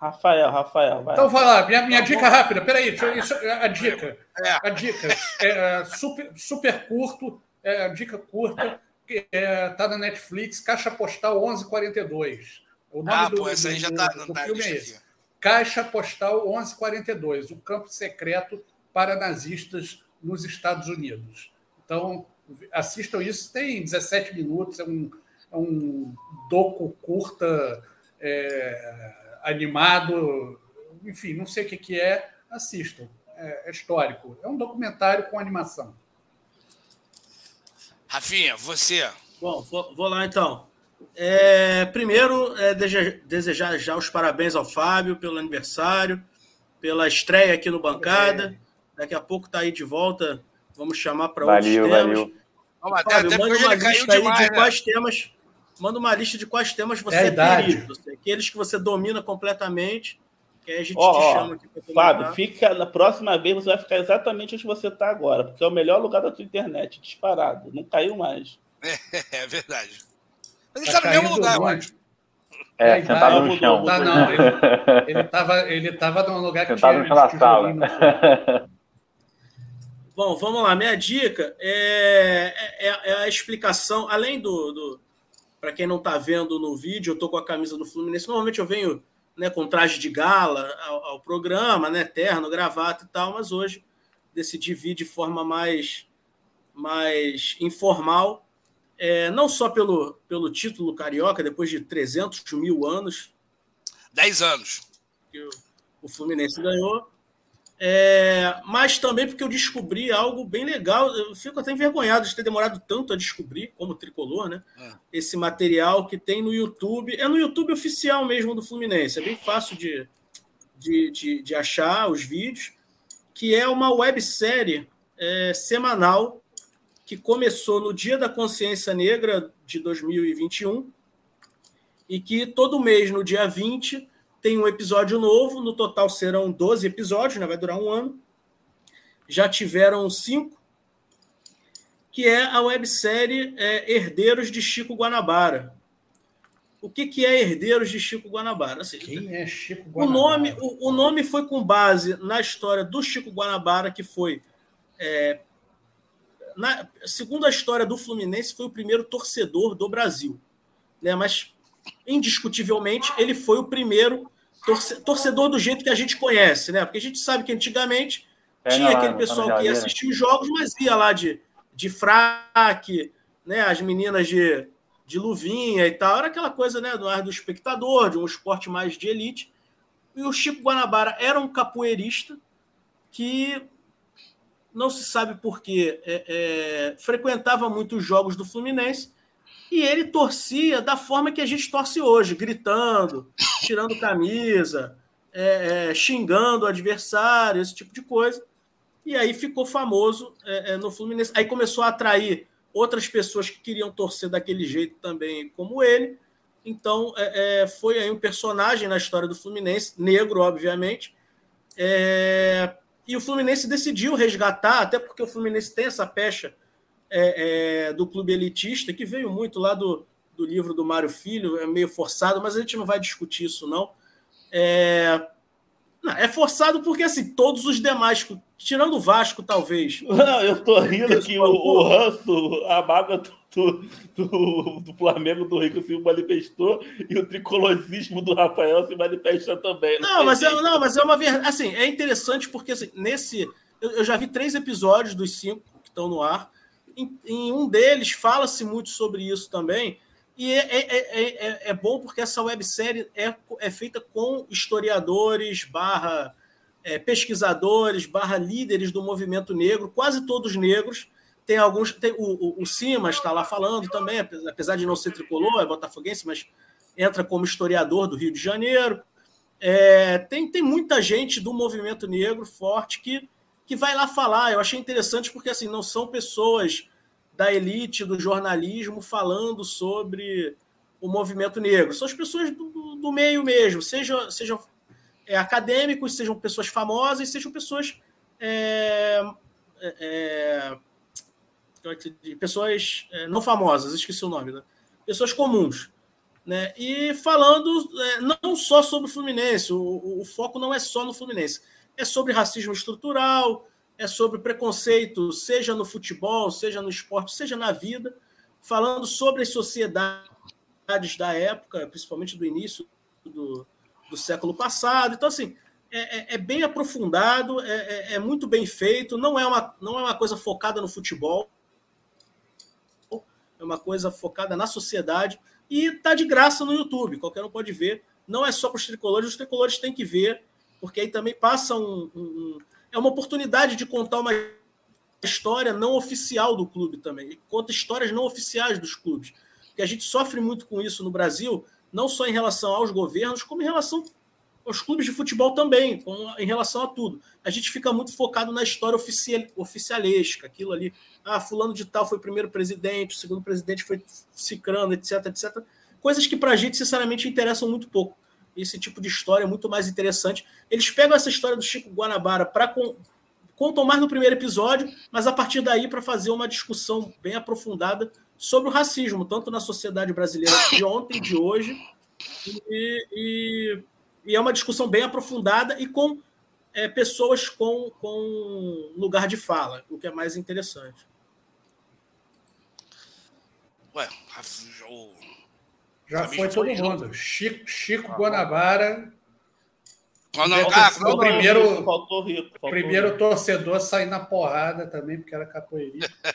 Rafael, Rafael. Vai. Então vai lá, minha, minha dica rápida. Peraí, isso, a dica. É. A dica. É, é, super, super curto, é, dica curta que é, tá na Netflix, Caixa Postal 1142. O nome ah, do, pô, essa aí já tá, do, do tá filme é esse. Caixa Postal 1142, o campo secreto para nazistas nos Estados Unidos. Então, assistam isso, tem 17 minutos, é um, é um doco curta, é, animado, enfim, não sei o que, que é, assistam. É, é histórico. É um documentário com animação. Rafinha, você. Bom, vou, vou lá então. É, primeiro, é, desejar já os parabéns ao Fábio pelo aniversário, pela estreia aqui no Bancada. Daqui a pouco tá aí de volta. Vamos chamar para outros temas. Valeu. Fábio, até manda uma lista aí demais, de né? quais temas. Manda uma lista de quais temas você é, é perito. Aqueles que você domina completamente que aí a gente oh, te chama aqui para Fábio, fica, na próxima vez você vai ficar exatamente onde você está agora, porque é o melhor lugar da tua internet, disparado. Não caiu mais. (laughs) É, é verdade. Mas ele está tá no mesmo lugar, eu acho. É, é sentado no chão. Tá, não, ele estava ele tava num lugar que sentado tinha... Sentado no chão da sala. (laughs) Bom, vamos lá. Minha dica é, é, é a explicação, além do... do para quem não está vendo no vídeo, eu estou com a camisa do Fluminense. Normalmente eu venho né, com traje de gala ao, ao, programa, né, terno, gravata e tal, mas hoje decidi vir de forma mais, mais informal, é, não só pelo, pelo título carioca, depois de 300 mil anos. 10 anos. Que o, o Fluminense ganhou, é, mas também porque eu descobri algo bem legal. Eu fico até envergonhado de ter demorado tanto a descobrir, como tricolor, né? É. Esse material que tem no YouTube. É no YouTube oficial mesmo do Fluminense. É bem fácil de, de, de, de achar os vídeos. Que é uma websérie é, semanal que começou no Dia da Consciência Negra de 2021 e que todo mês, no dia 20, tem um episódio novo, no total serão 12 episódios, né? vai durar um ano. Já tiveram cinco, que é a websérie é, Herdeiros de Chico Guanabara. O que, que é Herdeiros de Chico Guanabara? Assim, Quem é Chico Guanabara? O nome, o, o, nome foi com base na história do Chico Guanabara, que foi. É, na, segundo a história do Fluminense, foi o primeiro torcedor do Brasil. Né? Mas, indiscutivelmente, ele foi o primeiro torcedor do jeito que a gente conhece, né? Porque a gente sabe que antigamente é, tinha não, aquele pessoal que ia assistir os jogos, mas ia lá de, de fraque, né? As meninas de, de luvinha e tal. Era aquela coisa, né? Do ar do espectador, de um esporte mais de elite. E o Chico Guanabara era um capoeirista que não se sabe por quê, é, é, frequentava muito os jogos do Fluminense e ele torcia da forma que a gente torce hoje, gritando, tirando camisa, é, é, xingando o adversário, esse tipo de coisa. E aí ficou famoso é, é no Fluminense. Aí começou a atrair outras pessoas que queriam torcer daquele jeito também, como ele. Então, é, é, foi aí um personagem na história do Fluminense, negro, obviamente. e o Fluminense decidiu resgatar, até porque o Fluminense tem essa pecha é, é, do clube elitista, que veio muito lá do, do livro do Mário Filho, é meio forçado, mas a gente não vai discutir isso, não. É, Não, é forçado porque, assim, todos os demais, tirando o Vasco, talvez. (laughs) Não, eu tô rindo que o, o ranço, a mágoa do, do, do, Flamengo do Rico se manifestou e o tricolosismo do Rafael se manifesta também. Não, não mas, é, não mas é uma verdade. Assim, é interessante porque, assim, nesse. Eu, eu já vi três episódios dos cinco que estão no ar. Em, em um deles fala-se muito sobre isso também. E é, é, é, é, bom porque essa websérie é, é feita com historiadores, barra é, pesquisadores, barra líderes do movimento negro, quase todos negros. Tem alguns. Tem, o, o, o Simas está lá falando também, apesar de não ser tricolor, é botafoguense, mas entra como historiador do Rio de Janeiro. É, tem, tem muita gente do movimento negro forte que, que vai lá falar. Eu achei interessante porque assim não são pessoas da elite do jornalismo falando sobre o movimento negro. São as pessoas do, do meio mesmo, sejam, sejam é, acadêmicos, sejam pessoas famosas, sejam pessoas. É, é, é pessoas é, não famosas, esqueci o nome, né? pessoas comuns. Né? E falando é, não só sobre o Fluminense, o, o foco não é só no Fluminense, é sobre racismo estrutural, é sobre preconceito, seja no futebol, seja no esporte, seja na vida, falando sobre as sociedades da época, principalmente do início do, do século passado. Então, assim, é, é, é bem aprofundado, é, é, é, muito bem feito, não é, uma, não é uma coisa focada no futebol, é uma coisa focada na sociedade e está de graça no YouTube, qualquer um pode ver. Não é só para os tricolores, os tricolores têm que ver, porque aí também passa um, um é uma oportunidade de contar uma história não oficial do clube também. conta histórias não oficiais dos clubes. Porque a gente sofre muito com isso no Brasil, não só em relação aos governos, como em relação aos clubes de futebol também, em relação a tudo. A gente fica muito focado na história oficial, oficialesca, aquilo ali. Ah, fulano de tal foi primeiro presidente, o segundo presidente foi cicrano, etc, etc. Coisas que para a gente, sinceramente, interessam muito pouco esse tipo de história é muito mais interessante. Eles pegam essa história do Chico Guanabara para con contam mais no primeiro episódio, mas a partir daí para fazer uma discussão bem aprofundada sobre o racismo, tanto na sociedade brasileira de ontem, de hoje, e, e, e é uma discussão bem aprofundada e com é, pessoas com, com lugar de fala, o que é mais interessante. Ué, o já foi todo mundo. Chico, Chico ah, Guanabara. Quando, ah, o primeiro, faltou rico, faltou primeiro rico. torcedor sair na porrada também, porque era capoeirista. (laughs)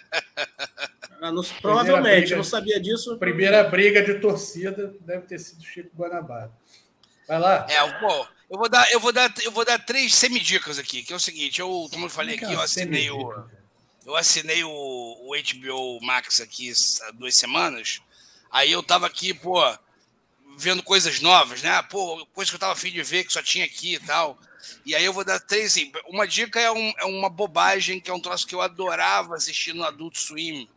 Ah, provavelmente, briga, não sabia disso. Primeira briga de torcida deve ter sido Chico Guanabara. Vai lá. É, bom, eu vou dar, eu vou dar, eu vou dar três semidicas aqui, que é o seguinte, eu, como eu falei aqui, eu assinei o eu assinei o, o HBO Max aqui há duas semanas. Aí eu tava aqui, pô, vendo coisas novas, né? Pô, coisa que eu tava afim de ver, que só tinha aqui e tal. E aí eu vou dar três, assim, uma dica é, um, é uma bobagem, que é um troço que eu adorava assistir no Adult Swim,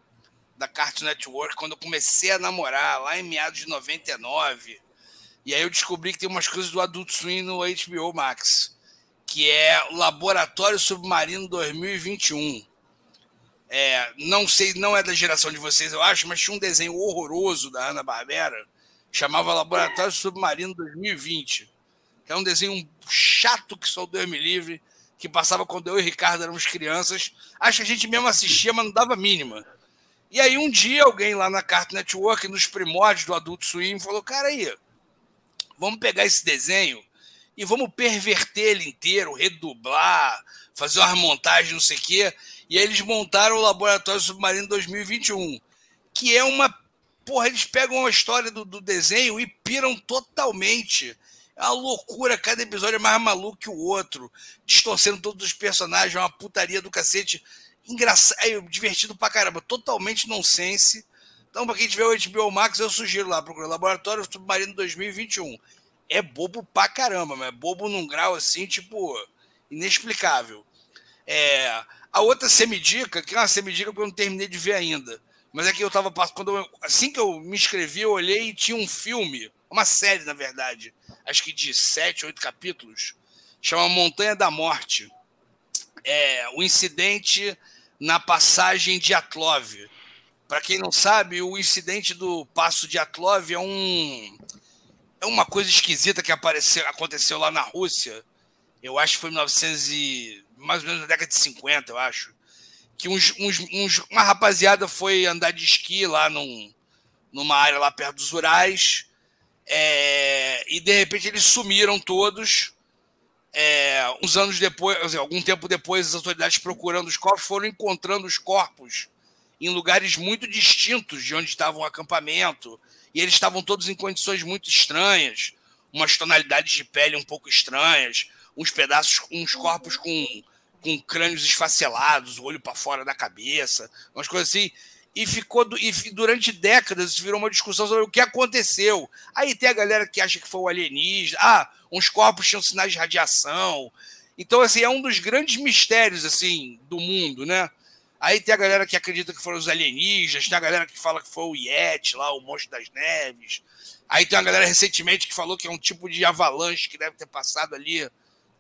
da Cartoon Network, quando eu comecei a namorar, lá em meados de 99. E aí eu descobri que tem umas coisas do Adult Swim no HBO Max, que é o Laboratório Submarino 2021. É, não sei, não é da geração de vocês, eu acho, mas tinha um desenho horroroso da Ana Barbera, chamava Laboratório Submarino 2020. Que é um desenho chato que só Deus me livre, que passava quando eu e Ricardo éramos crianças. Acho que a gente mesmo assistia, mas não dava mínima. E aí um dia alguém lá na Cartoon Network, nos primórdios do Adult Swim, falou: cara aí, vamos pegar esse desenho e vamos perverter ele inteiro, redublar, fazer uma montagem, não sei o quê. E aí eles montaram o Laboratório Submarino 2021, que é uma. Porra, eles pegam a história do, do desenho e piram totalmente. É uma loucura, cada episódio é mais maluco que o outro, distorcendo todos os personagens, é uma putaria do cacete. Engraçado, é divertido pra caramba, totalmente nonsense. Então, pra quem tiver o HBO Max, eu sugiro lá, procura Laboratório Submarino 2021. É bobo pra caramba, mas é bobo num grau assim, tipo, inexplicável. É, a outra semidica, que é uma semidica que eu não terminei de ver ainda, mas é que eu tava quando assim que eu me inscrevi, eu olhei e tinha um filme, uma série, na verdade, acho que de sete, oito capítulos, chama Montanha da Morte. É, o incidente na passagem de Atlov. Para quem não sabe, o incidente do Passo de Atlov é um é uma coisa esquisita que apareceu, aconteceu lá na Rússia eu acho que foi em 1900 e, mais ou menos na década de 50, eu acho, que uns, uns, uns, uma rapaziada foi andar de esqui lá num, numa área lá perto dos Urais, é, e de repente eles sumiram todos. É, uns anos depois, algum tempo depois, as autoridades procurando os corpos foram encontrando os corpos em lugares muito distintos de onde estava o acampamento, e eles estavam todos em condições muito estranhas, umas tonalidades de pele um pouco estranhas, uns pedaços, uns corpos com, com crânios esfacelados, o olho para fora da cabeça, umas coisas assim e ficou e durante décadas virou uma discussão sobre o que aconteceu. Aí tem a galera que acha que foi o alienígena, ah, uns corpos tinham sinais de radiação. Então assim, é um dos grandes mistérios assim do mundo, né? Aí tem a galera que acredita que foram os alienígenas, tem a galera que fala que foi o Yeti lá, o monstro das neves. Aí tem uma galera recentemente que falou que é um tipo de avalanche que deve ter passado ali,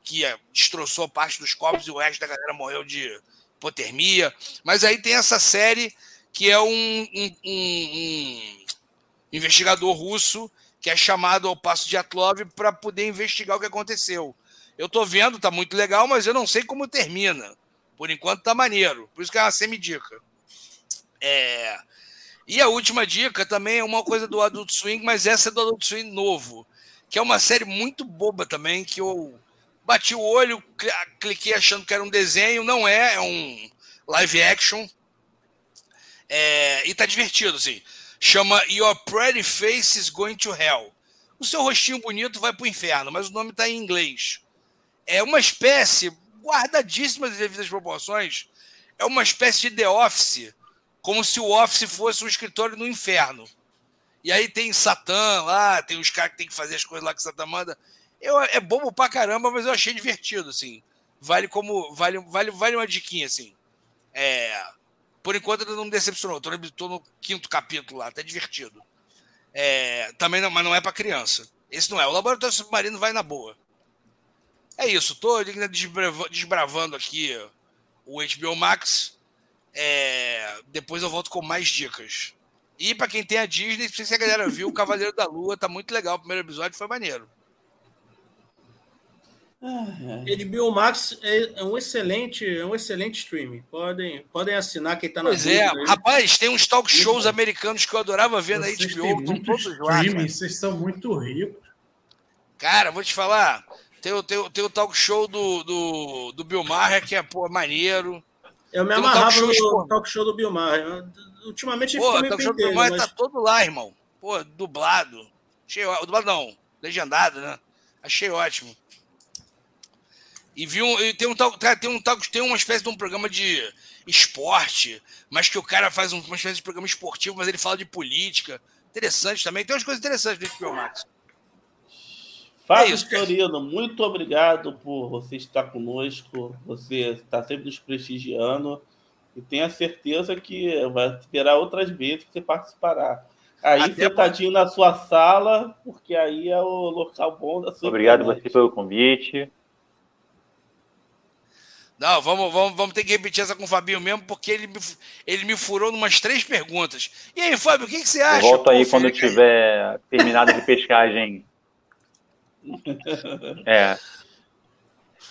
que é, destroçou parte dos corpos e o resto da galera morreu de hipotermia. Mas aí tem essa série que é um, um, um, investigador russo que é chamado ao passo de Atlov para poder investigar o que aconteceu. Eu estou vendo, tá muito legal, mas eu não sei como termina. Por enquanto tá maneiro. Por isso que é uma semi-dica. É... E a última dica também é uma coisa do Adult Swing, mas essa é do Adult Swing novo, que é uma série muito boba também, que eu bati o olho, cliquei achando que era um desenho, não é, é um live action é, e tá divertido, assim. Chama Your Pretty Face is Going to Hell. O seu rostinho bonito vai pro inferno, mas o nome tá em inglês. É uma espécie, guardadíssima das devidas proporções, é uma espécie de The Office, como se o Office fosse um escritório no inferno. E aí tem Satã lá, tem os caras que tem que fazer as coisas lá que Satã manda. Eu, é bobo pra caramba, mas eu achei divertido, assim. Vale como. Vale, vale, vale uma diquinha, assim. É por enquanto não me decepcionou. Estou no quinto capítulo lá, tá divertido. É, também não, mas não é para criança. Esse não é. O Laboratório Submarino vai na boa. É isso. Estou desbravando aqui o HBO Max. É, depois eu volto com mais dicas. E para quem tem a Disney, se a galera viu, o Cavaleiro da Lua tá muito legal. O primeiro episódio foi maneiro. HBO Max é, é um excelente, é um excelente streaming. Podem, podem assinar quem está na Pois é, aí. rapaz, tem uns talk shows americanos que eu adorava ver vocês na HBO, estão todos lá. Vocês são muito ricos. Cara, vou te falar, tem, o, tem, tem o talk show do, do, do Bill Maher, que é pô, maneiro. Eu me amarrava um talk no talk show do Bill Maher. Ultimamente pô, o talk show do Bill Maher mas... tá todo lá, irmão. Pô, dublado. Achei, dublado não, legendado, né? Achei ótimo. E vi um, e tem um tal, tem um tal, tem uma espécie de um programa de esporte, mas que o cara faz uma espécie de programa esportivo, mas ele fala de política. Interessante também. Tem umas coisas interessantes dentro do Max. Fábio é Torino, muito obrigado por você estar conosco. Você está sempre nos prestigiando. E tenha certeza que vai terá outras vezes que você participará. Aí Até sentadinho na sua sala, porque aí é o local bom da sua. Obrigado você pelo convite. Não, vamos, vamos, vamos ter que repetir essa com o Fabinho mesmo, porque ele me, ele me furou umas três perguntas. E aí, Fábio, o que, que você acha? Eu volto aí Pô, quando eu tiver terminado de pescagem. É.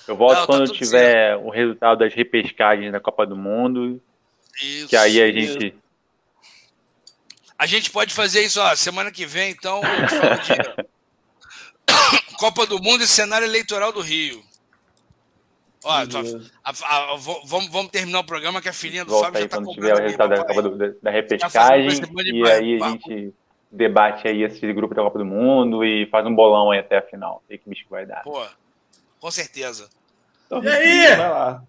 Eu volto Não, tá quando tá tiver certo. o resultado das repescagens da Copa do Mundo. Isso. Que aí a gente. A gente pode fazer isso, ó, semana que vem, então. De... (laughs) Copa do Mundo e cenário eleitoral do Rio. Ó, a, a, a, vamos, vamos terminar o programa que a filhinha do Volta Fábio aí, já tá quando tiver o resultado da, Copa do, da, da repescagem e aí a gente debate aí esse grupo da Copa do Mundo e faz um bolão aí até a final. Sei que bicho vai dar. Pô, com certeza. Então, e aí? Vai lá.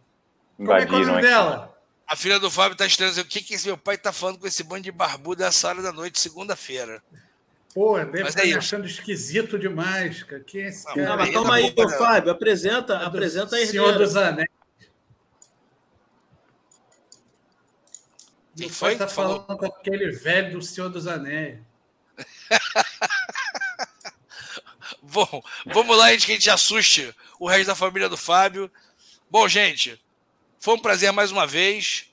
Invadiram Como é, é o nome dela? A filha do Fábio tá estranhando. O que, que esse meu pai tá falando com esse bando de barbudo essa hora da noite, segunda-feira? Pô, deve estar é achando esquisito demais, cara. Que é esse cara? Não, mas calma aí, Fábio. Apresenta, é apresenta aí. Senhor dos Anéis. Quem foi? Tá falando com aquele velho do Senhor dos Anéis. (laughs) Bom, vamos lá antes que a gente assuste o resto da família do Fábio. Bom, gente, foi um prazer mais uma vez.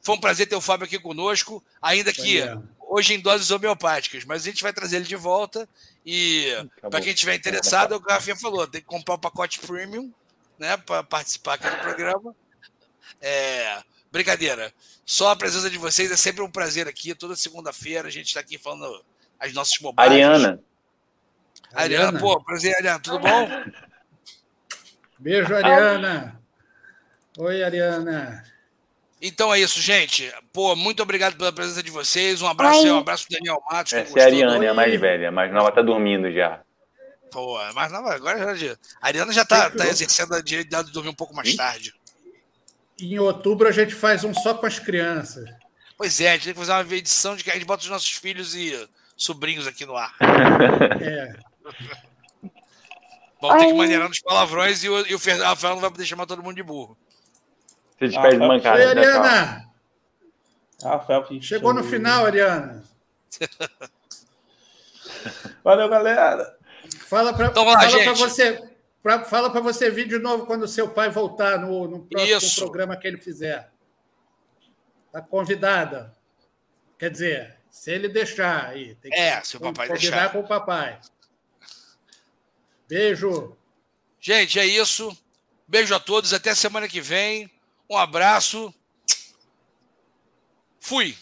Foi um prazer ter o Fábio aqui conosco, ainda que hoje em doses homeopáticas, mas a gente vai trazer ele de volta. E para quem estiver interessado, é o que a Rafinha falou: tem que comprar o pacote premium né, para participar aqui do programa. É, brincadeira. Só a presença de vocês é sempre um prazer aqui. Toda segunda-feira a gente está aqui falando as nossas bobagens. Ariana. Ariana, Ariana. pô, prazer, Ariana. Tudo bom? Beijo, Ariana. Oi, Ariana. Então é isso, gente. Pô, muito obrigado pela presença de vocês. Um abraço, aí, um abraço pro Daniel Matos. Essa é a Ariana, é a mais velha. A mais nova tá dormindo já. Pô, mais nova agora já. A Ariana já tá, tá exercendo a direito de dormir um pouco mais Sim? tarde. Em outubro a gente faz um só com as crianças. Pois é, a gente tem que fazer uma edição de que a gente bota os nossos filhos e sobrinhos aqui no ar. (laughs) é. Vamos ter que maneirar nos palavrões e o, e o Fernando não vai poder chamar todo mundo de burro. Você despede ah, mancada. Né, Ariana! Rafael, Chegou no final, Ariana. (laughs) Valeu, galera. Fala para então, fala você. Pra, fala para você vir de novo quando seu pai voltar no, no próximo Isso. programa que ele fizer. Está convidada. Quer dizer, se ele deixar aí. Tem que é, se o papai combinar deixar. com o papai. Beijo. Gente, é isso. Beijo a todos. Até semana que vem. Um abraço. Fui.